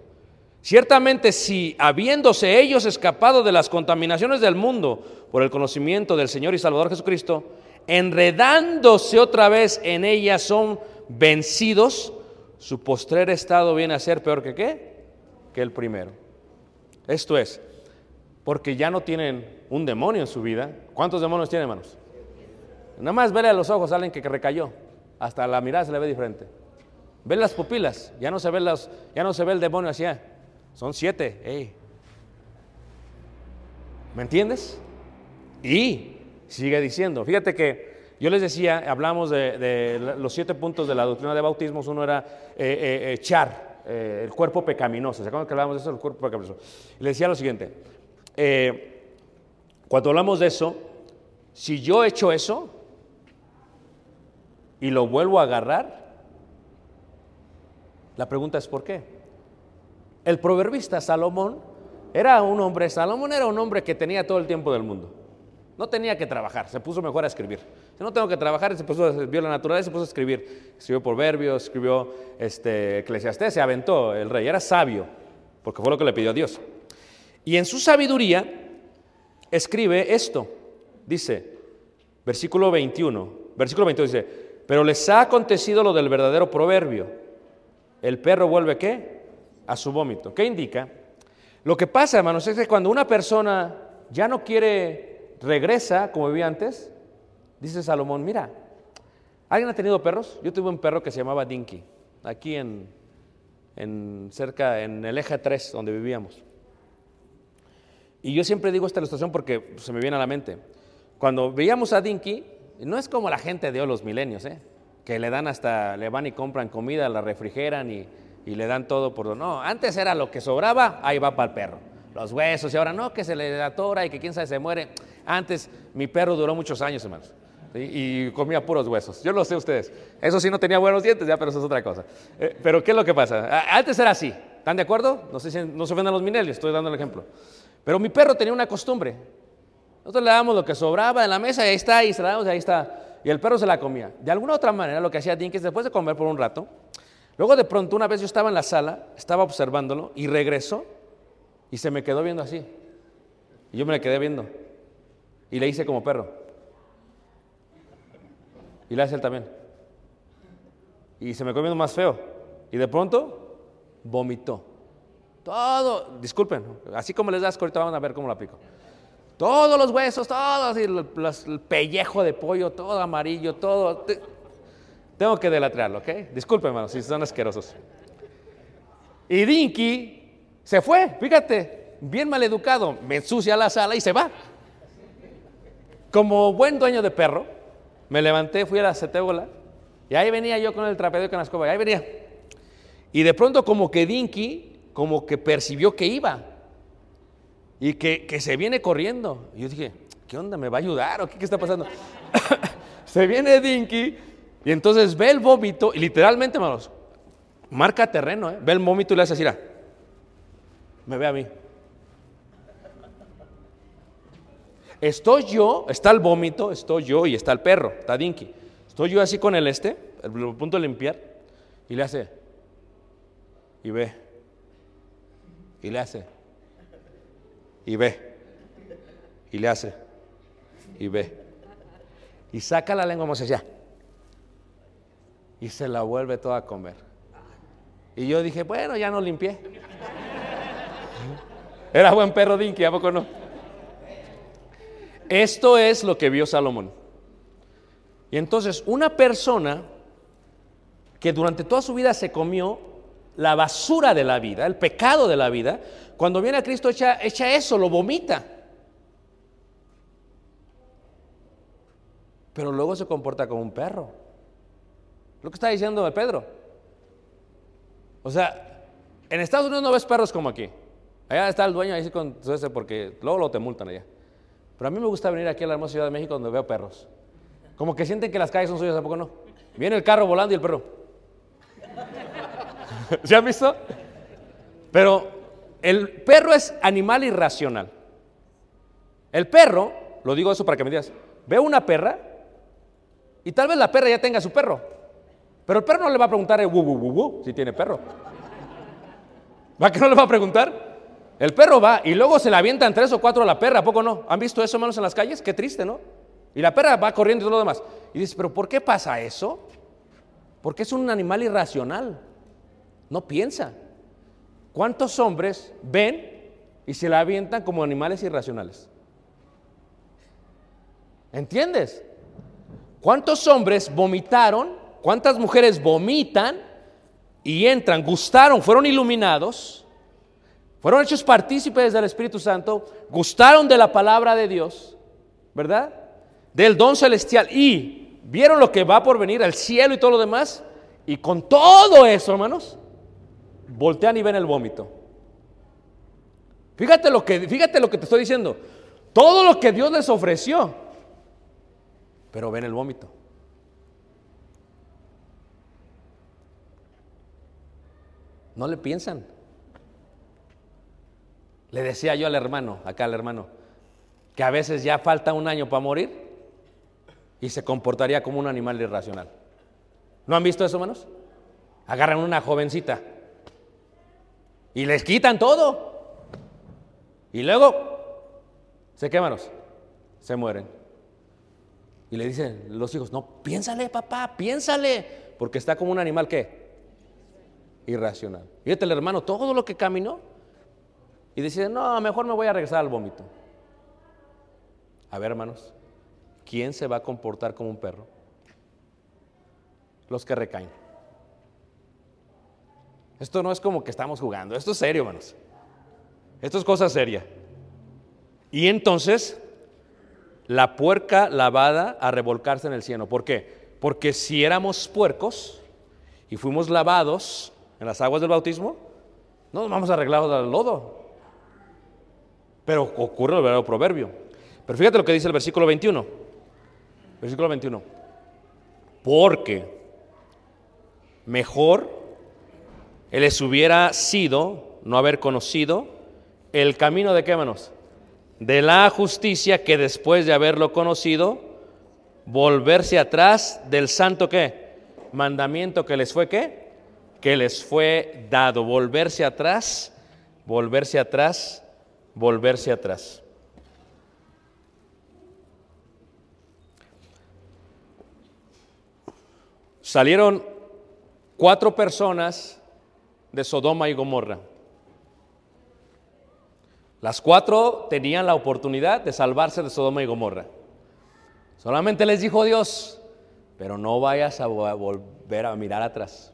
Ciertamente si habiéndose ellos escapado de las contaminaciones del mundo por el conocimiento del Señor y Salvador Jesucristo, enredándose otra vez en ellas son vencidos, su postrer estado viene a ser peor que qué? Que el primero. Esto es, porque ya no tienen un demonio en su vida. ¿Cuántos demonios tienen, hermanos? Nada más verle a los ojos a alguien que recayó. Hasta la mirada se le ve diferente. Ve las pupilas, ya no se ve, las, ya no se ve el demonio hacia. Son siete. ey. ¿Me entiendes? Y sigue diciendo, fíjate que yo les decía, hablamos de, los siete puntos de la doctrina de bautismos, uno era eh, eh, echar eh, el cuerpo pecaminoso, ¿se acuerdan que hablamos de eso, el cuerpo pecaminoso? Le decía lo siguiente, cuando hablamos de eso, si yo echo eso y lo vuelvo a agarrar, la pregunta es ¿por qué? El proverbista Salomón era un hombre, Salomón era un hombre que tenía todo el tiempo del mundo. No tenía que trabajar, se puso mejor a escribir. Si no tengo que trabajar, se puso, vio la naturaleza, se puso a escribir. Escribió Proverbios, escribió este, Eclesiastés, se aventó el rey. Era sabio, porque fue lo que le pidió a Dios. Y en su sabiduría escribe esto. Dice, versículo 21, versículo 22 dice, pero les ha acontecido lo del verdadero proverbio. El perro vuelve qué? A su vómito. ¿Qué indica? Lo que pasa, hermanos, es que cuando una persona ya no quiere, regresa como vivía antes, dice Salomón, mira, ¿alguien ha tenido perros? Yo tuve un perro que se llamaba Dinky, aquí en, en cerca, en el eje 3, donde vivíamos. Y yo siempre digo esta ilustración porque se me viene a la mente. Cuando veíamos a Dinky, no es como la gente de los milenios, ¿eh? que le dan hasta, le van y compran comida, la refrigeran y, y le dan todo por... No, antes era lo que sobraba, ahí va para el perro. Los huesos, y ahora no, que se le atora y que quién sabe se muere. Antes mi perro duró muchos años, hermanos, ¿sí? y comía puros huesos. Yo lo sé ustedes. Eso sí no tenía buenos dientes, ya, pero eso es otra cosa. Eh, pero ¿qué es lo que pasa? Antes era así, ¿están de acuerdo? No sé no se ofendan los minelios, estoy dando el ejemplo. Pero mi perro tenía una costumbre. Nosotros le dábamos lo que sobraba en la mesa y ahí está, y se la damos y ahí está. Y el perro se la comía. De alguna otra manera, lo que hacía Dinky es después de comer por un rato, luego de pronto una vez yo estaba en la sala, estaba observándolo y regresó y se me quedó viendo así. Y yo me le quedé viendo. Y le hice como perro. Y le hace él también. Y se me quedó viendo más feo. Y de pronto vomitó. Todo, disculpen, así como les das, ahorita van a ver cómo lo aplico. Todos los huesos, todos, y el, pellejo de pollo, todo amarillo, todo. Tengo que delatrearlo, ¿ok? Disculpen, hermanos, si son asquerosos. Y Dinky se fue, fíjate, bien mal educado, me ensucia la sala y se va. Como buen dueño de perro, me levanté, fui a la cetébola y ahí venía yo con el trapeo y con la escoba, y ahí venía. Y de pronto como que Dinky, como que percibió que iba y que, que se viene corriendo. Y yo dije, ¿qué onda? ¿Me va a ayudar o qué, qué está pasando? se viene Dinky y entonces ve el vómito y literalmente, hermanos, marca terreno, ¿eh? ve el vómito y le hace así, "Mira, me ve a mí. Estoy yo, está el vómito, estoy yo y está el perro, está Dinky. Estoy yo así con el este, el punto de limpiar, y le hace, y ve, y le hace, y ve, y le hace, y ve, y saca la lengua decía, y se la vuelve toda a comer. Y yo dije, bueno, ya no limpié. Era buen perro Dinky, ¿a poco no? Esto es lo que vio Salomón. Y entonces, una persona que durante toda su vida se comió la basura de la vida, el pecado de la vida, cuando viene a Cristo echa, echa eso, lo vomita. Pero luego se comporta como un perro. Lo que está diciendo Pedro. O sea, en Estados Unidos no ves perros como aquí. Allá está el dueño ahí con ese porque luego lo te multan allá. Pero a mí me gusta venir aquí a la hermosa Ciudad de México donde veo perros. Como que sienten que las calles son suyas, ¿a poco no? Viene el carro volando y el perro. ¿Se han visto? Pero el perro es animal irracional. El perro, lo digo eso para que me digas, ve una perra y tal vez la perra ya tenga su perro. Pero el perro no le va a preguntar, eh, "Wu, wu, wu, wu", si tiene perro. ¿Va que no le va a preguntar? El perro va y luego se le avientan tres o cuatro a la perra, ¿a poco no? ¿Han visto eso, hermanos, en las calles? Qué triste, ¿no? Y la perra va corriendo y todo lo demás. Y dices, ¿pero por qué pasa eso? Porque es un animal irracional. No piensa. ¿Cuántos hombres ven y se la avientan como animales irracionales. ¿Entiendes? ¿Cuántos hombres vomitaron? ¿Cuántas mujeres vomitan y entran, gustaron, fueron iluminados, fueron hechos partícipes del Espíritu Santo, gustaron de la palabra de Dios, ¿verdad? Del don celestial y vieron lo que va por venir, el cielo y todo lo demás, y con todo eso, hermanos, voltean y ven el vómito. Fíjate lo que, fíjate lo que te estoy diciendo. Todo lo que Dios les ofreció, pero ven el vómito. No le piensan. Le decía yo al hermano, acá al hermano, que a veces ya falta un año para morir y se comportaría como un animal irracional. ¿No han visto eso, hermanos? Agarran una jovencita y les quitan todo. Y luego, ¿se qué, hermanos? Se mueren. Y le dicen los hijos, no, piénsale, papá, piénsale, porque está como un animal que irracional. Fíjate el hermano, todo lo que caminó y decide, no, mejor me voy a regresar al vómito. A ver, hermanos, ¿quién se va a comportar como un perro? Los que recaen. Esto no es como que estamos jugando, esto es serio, hermanos. Esto es cosa seria. Y entonces, la puerca lavada a revolcarse en el cielo. ¿Por qué? Porque si éramos puercos y fuimos lavados en las aguas del bautismo, no nos vamos arreglados al lodo. Pero ocurre el verdadero proverbio. Pero fíjate lo que dice el versículo 21. Versículo 21. Porque mejor les hubiera sido no haber conocido el camino de qué manos? De la justicia que después de haberlo conocido, volverse atrás del santo qué? Mandamiento que les fue qué? Que les fue dado. Volverse atrás, volverse atrás, volverse atrás. Salieron cuatro personas de Sodoma y Gomorra. Las cuatro tenían la oportunidad de salvarse de Sodoma y Gomorra. Solamente les dijo Dios, pero no vayas a volver a mirar atrás.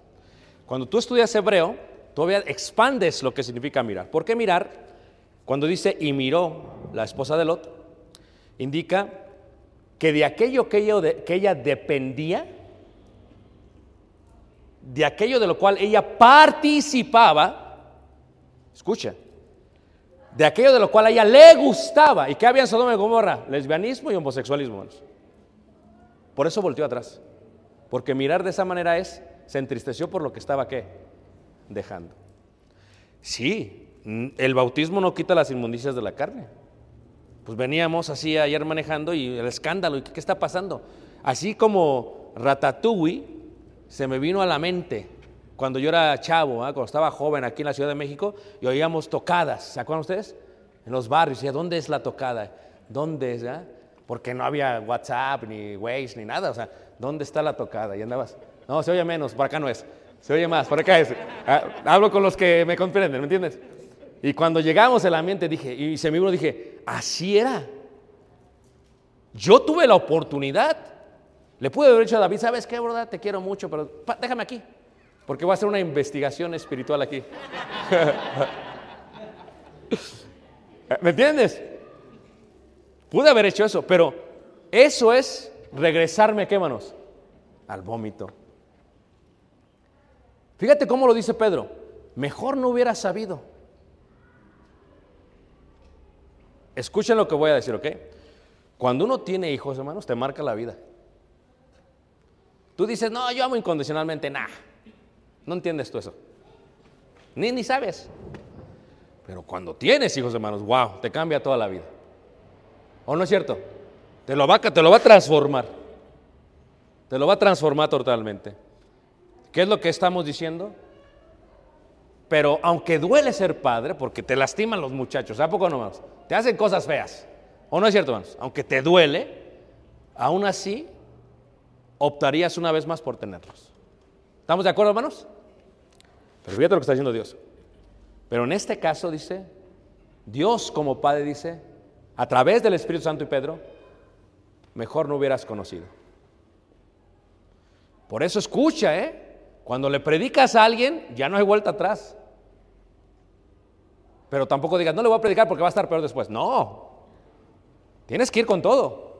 Cuando tú estudias hebreo, todavía expandes lo que significa mirar. ¿Por qué mirar? Cuando dice y miró la esposa de Lot, indica que de aquello que ella, dependía, de aquello de lo cual ella participaba, escucha, de aquello de lo cual a ella le gustaba. ¿Y qué había en Sodoma y Gomorra? Lesbianismo y homosexualismo. Por eso volteó atrás. Porque mirar de esa manera es, se entristeció por lo que estaba qué? Dejando. Sí, el bautismo no quita las inmundicias de la carne. Pues veníamos así ayer manejando y el escándalo, ¿y qué, qué está pasando? Así como Ratatouille se me vino a la mente cuando yo era chavo, ¿ah? cuando estaba joven aquí en la Ciudad de México, y oíamos tocadas, ¿se acuerdan ustedes? En los barrios, y ¿dónde es la tocada? ¿Dónde es? ah? Porque no había WhatsApp, ni Waze, ni nada, o sea, ¿dónde está la tocada? Y andabas, no, se oye menos, por acá no es, se oye más, por acá es. Ah, hablo con los que me comprenden, ¿me entiendes? Y cuando llegamos el ambiente dije, y se dije, así era. Yo tuve la oportunidad. Le pude haber dicho a David, ¿sabes qué, verdad? Te quiero mucho, pero déjame aquí. Porque voy a hacer una investigación espiritual aquí. ¿Me entiendes? Pude haber hecho eso, pero eso es regresarme, ¿qué manos? Al vómito. Fíjate cómo lo dice Pedro. Mejor no hubiera sabido. Escuchen lo que voy a decir, ¿ok? Cuando uno tiene hijos, hermanos, te marca la vida. Tú dices, no, yo amo incondicionalmente, nah. No entiendes tú eso. Ni, ni sabes. Pero cuando tienes hijos, hermanos, wow, te cambia toda la vida. ¿O no es cierto? Te lo va, te lo va a transformar. Te lo va a transformar totalmente. ¿Qué es lo que estamos diciendo? Pero aunque duele ser padre, porque te lastiman los muchachos, ¿a poco no más? Te hacen cosas feas. ¿O no es cierto, hermanos? Aunque te duele, aún así optarías una vez más por tenerlos. ¿Estamos de acuerdo, hermanos? Pero fíjate lo que está diciendo Dios. Pero en este caso dice, Dios como Padre dice, a través del Espíritu Santo y Pedro, mejor no hubieras conocido. Por eso escucha, ¿eh? Cuando le predicas a alguien, ya no hay vuelta atrás. Pero tampoco digas, no le voy a predicar porque va a estar peor después. No, tienes que ir con todo.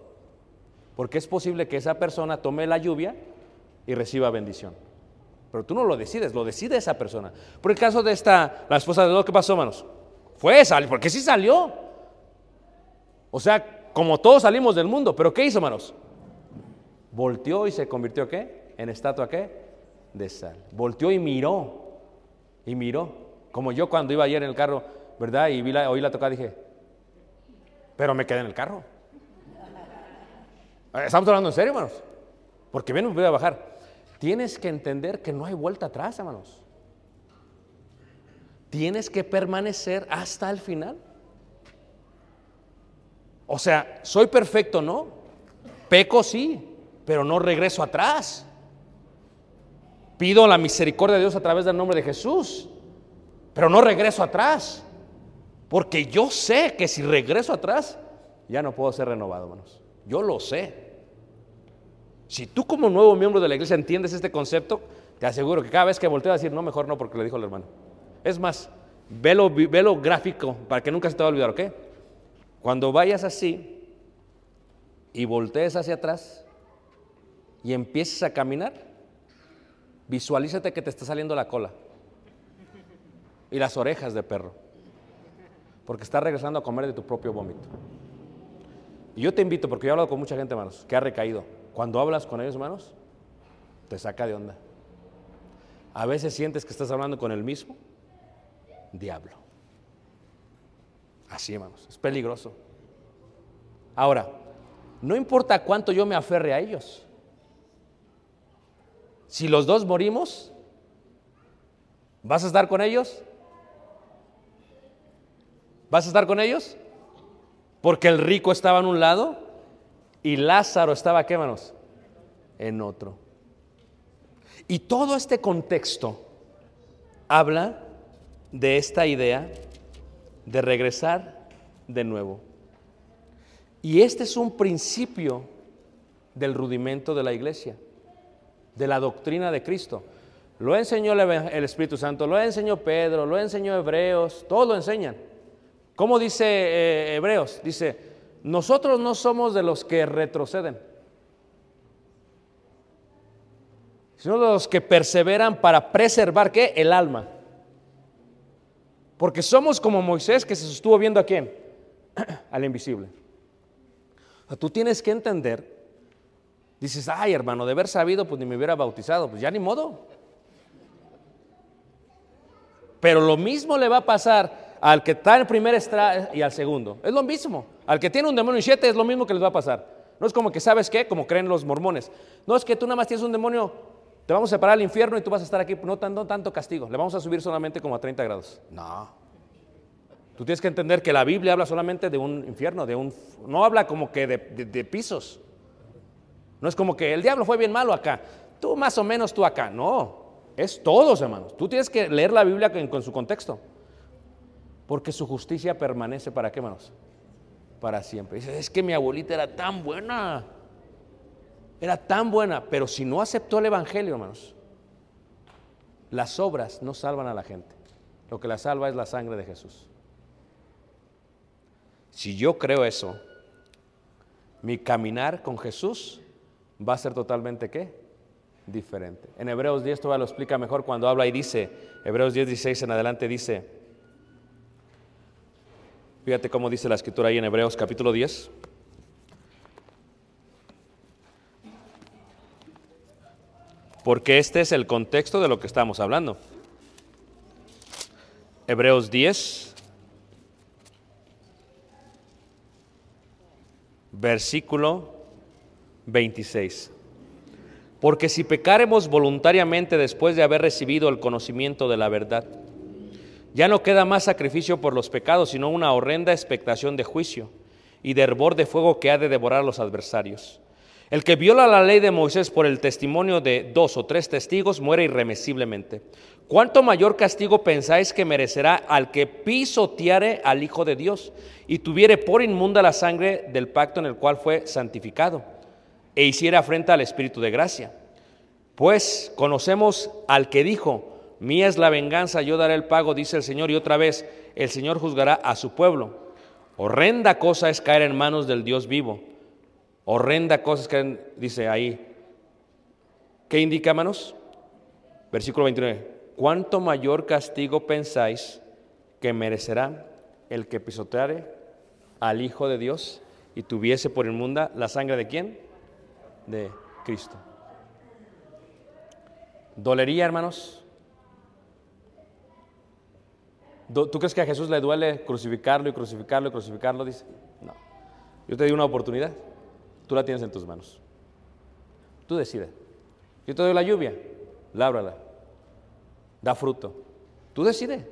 Porque es posible que esa persona tome la lluvia y reciba bendición. Pero tú no lo decides, lo decide esa persona. Por el caso de esta, la esposa de Lot, ¿qué pasó, hermanos? Fue, salió, porque sí salió. O sea, como todos salimos del mundo, pero ¿qué hizo, hermanos? Volteó y se convirtió, ¿qué? En estatua, ¿qué? De sal. Volteó y miró. Y miró. Como yo cuando iba ayer en el carro, ¿verdad? Y vi la, oí la tocada, dije, pero me quedé en el carro. Estamos hablando en serio, hermanos. Porque bien me voy a bajar. Tienes que entender que no hay vuelta atrás, hermanos. Tienes que permanecer hasta el final. O sea, soy perfecto, ¿no? Peco sí, pero no regreso atrás. Pido la misericordia de Dios a través del nombre de Jesús, pero no regreso atrás. Porque yo sé que si regreso atrás, ya no puedo ser renovado, hermanos. Yo lo sé. Si tú como nuevo miembro de la iglesia entiendes este concepto, te aseguro que cada vez que volteo a decir, no, mejor no, porque le dijo el hermano. Es más, velo, velo gráfico para que nunca se te va a olvidar, ¿ok? Cuando vayas así y voltees hacia atrás y empieces a caminar, visualízate que te está saliendo la cola y las orejas de perro, porque estás regresando a comer de tu propio vómito. Y yo te invito, porque yo he hablado con mucha gente, hermanos, que ha recaído. Cuando hablas con ellos, hermanos, te saca de onda. A veces sientes que estás hablando con el mismo diablo. Así, hermanos, es peligroso. Ahora, no importa cuánto yo me aferre a ellos. Si los dos morimos, ¿vas a estar con ellos? ¿Vas a estar con ellos? Porque el rico estaba en un lado y Lázaro estaba, ¿qué manos? En otro. Y todo este contexto habla de esta idea de regresar de nuevo. Y este es un principio del rudimento de la iglesia, de la doctrina de Cristo. Lo enseñó el Espíritu Santo, lo enseñó Pedro, lo enseñó Hebreos, todos lo enseñan. ¿Cómo dice eh, Hebreos? Dice, nosotros no somos de los que retroceden, sino de los que perseveran para preservar, ¿qué? El alma. Porque somos como Moisés que se sostuvo viendo a quién? Al invisible. tú tienes que entender, dices, ay hermano, de haber sabido, pues ni me hubiera bautizado, pues ya ni modo. Pero lo mismo le va a pasar al que está en primer estrado y al segundo. Es lo mismo. Al que tiene un demonio y siete es lo mismo que les va a pasar. No es como que, ¿sabes qué? Como creen los mormones. No es que tú nada más tienes un demonio, te vamos a separar al infierno y tú vas a estar aquí. No tanto, tanto castigo. Le vamos a subir solamente como a 30 grados. No. Tú tienes que entender que la Biblia habla solamente de un infierno, de un, no habla como que de pisos. No es como que el diablo fue bien malo acá. Tú más o menos tú acá. No. Es todos, hermanos. Tú tienes que leer la Biblia con, su contexto. Porque su justicia permanece para qué, hermanos? Para siempre. Dice, es que mi abuelita era tan buena. Era tan buena. Pero si no aceptó el Evangelio, hermanos, las obras no salvan a la gente. Lo que la salva es la sangre de Jesús. Si yo creo eso, mi caminar con Jesús va a ser totalmente qué? Diferente. En Hebreos 10 todavía lo explica mejor cuando habla y dice, Hebreos 10, 16 en adelante dice, fíjate cómo dice la escritura ahí en Hebreos capítulo 10. Porque este es el contexto de lo que estamos hablando. Hebreos 10, versículo 26. Porque si pecaremos voluntariamente después de haber recibido el conocimiento de la verdad, ya no queda más sacrificio por los pecados, sino una horrenda expectación de juicio y de hervor de fuego que ha de devorar a los adversarios. El que viola la ley de Moisés por el testimonio de dos o tres testigos muere irremisiblemente. ¿Cuánto mayor castigo pensáis que merecerá al que pisoteare al Hijo de Dios y tuviere por inmunda la sangre del pacto en el cual fue santificado e hiciera afrenta al Espíritu de gracia? Pues conocemos al que dijo, mía es la venganza, yo daré el pago, dice el Señor, y otra vez el Señor juzgará a su pueblo. Horrenda cosa es caer en manos del Dios vivo. Horrenda cosa es caer, dice ahí. ¿Qué indica, hermanos? Versículo 29. ¿Cuánto mayor castigo pensáis que merecerá el que pisoteare al Hijo de Dios y tuviese por inmunda la sangre de quién? De Cristo. ¿Dolería, hermanos? ¿Tú crees que a Jesús le duele crucificarlo y crucificarlo y crucificarlo? Dice, no. Yo te doy una oportunidad. Tú la tienes en tus manos. Tú decides. Yo te doy la lluvia, lábrala. Da fruto. Tú decides.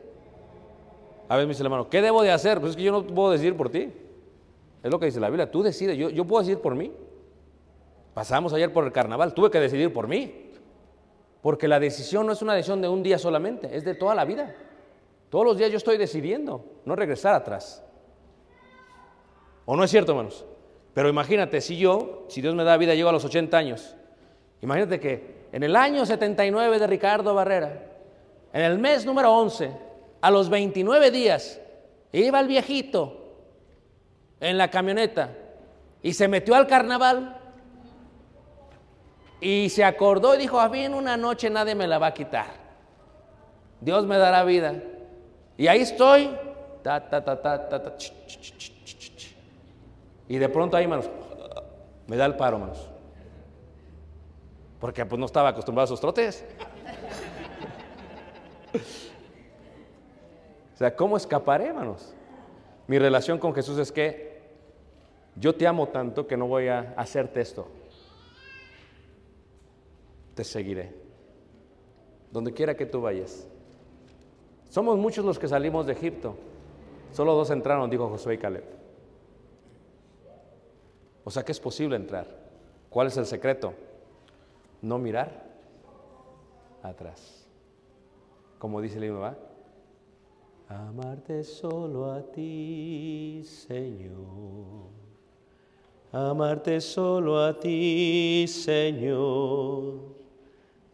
A ver, me dice el hermano, ¿qué debo de hacer? Pues es que yo no puedo decidir por ti. Es lo que dice la Biblia. Tú decides. Yo, yo puedo decidir por mí. Pasamos ayer por el carnaval. Tuve que decidir por mí. Porque la decisión no es una decisión de un día solamente, es de toda la vida. Todos los días yo estoy decidiendo no regresar atrás. ¿O no es cierto, hermanos? Pero imagínate, si yo, si Dios me da vida, llego a los 80 años. Imagínate que en el año 79 de Ricardo Barrera, en el mes número 11, a los 29 días, iba el viejito en la camioneta y se metió al carnaval y se acordó y dijo, a mí en una noche nadie me la va a quitar. Dios me dará vida. Y ahí estoy. Ta, ta, ta. Y de pronto ahí, manos, me da el paro, manos. Porque pues no estaba acostumbrado a esos trotes. o sea, ¿cómo escaparé, manos? Mi relación con Jesús es que yo te amo tanto que no voy a hacerte esto. Te seguiré. Donde quiera que tú vayas. Somos muchos los que salimos de Egipto. Solo dos entraron, dijo Josué y Caleb. O sea que es posible entrar. ¿Cuál es el secreto? No mirar atrás. Como dice el himno, ¿va? Amarte solo a ti, Señor. Amarte solo a ti, Señor.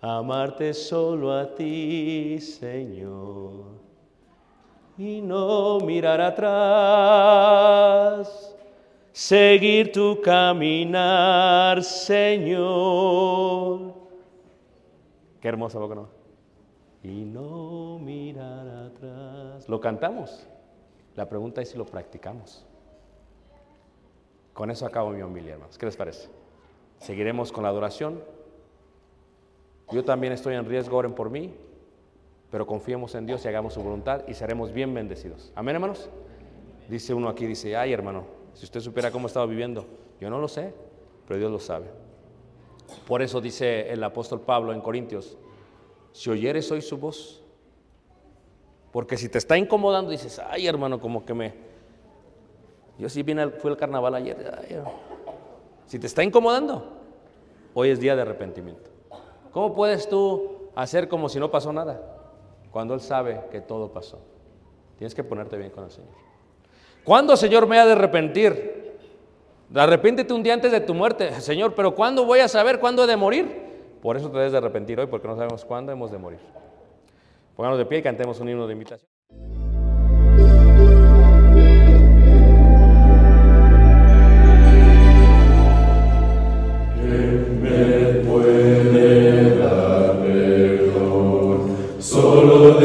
Amarte solo a ti, Señor. Y no mirar atrás. Seguir tu caminar, Señor. Qué hermosa boca, ¿no? Y no mirar atrás. Lo cantamos. La pregunta es si lo practicamos. Con eso acabo mi homilía, hermanos. ¿Qué les parece? Seguiremos con la adoración. Yo también estoy en riesgo, oren por mí, pero confiemos en Dios y hagamos su voluntad y seremos bien bendecidos. Amén, hermanos. Dice uno aquí, dice, ay, hermano, si usted supiera cómo he estado viviendo, yo no lo sé, pero Dios lo sabe. Por eso dice el apóstol Pablo en Corintios, si oyeres hoy su voz, porque si te está incomodando, dices, ay, hermano, como que me... Yo sí vine, al- fui al carnaval ayer. ay, si te está incomodando, hoy es día de arrepentimiento. ¿Cómo puedes tú hacer como si no pasó nada? Cuando Él sabe que todo pasó. Tienes que ponerte bien con el Señor. ¿Cuándo, Señor, me ha de arrepentir? Arrepéntete un día antes de tu muerte, Señor, pero ¿cuándo voy a saber cuándo he de morir? Por eso te debes de arrepentir hoy, porque no sabemos cuándo hemos de morir. Pónganos de pie y cantemos un himno de invitación.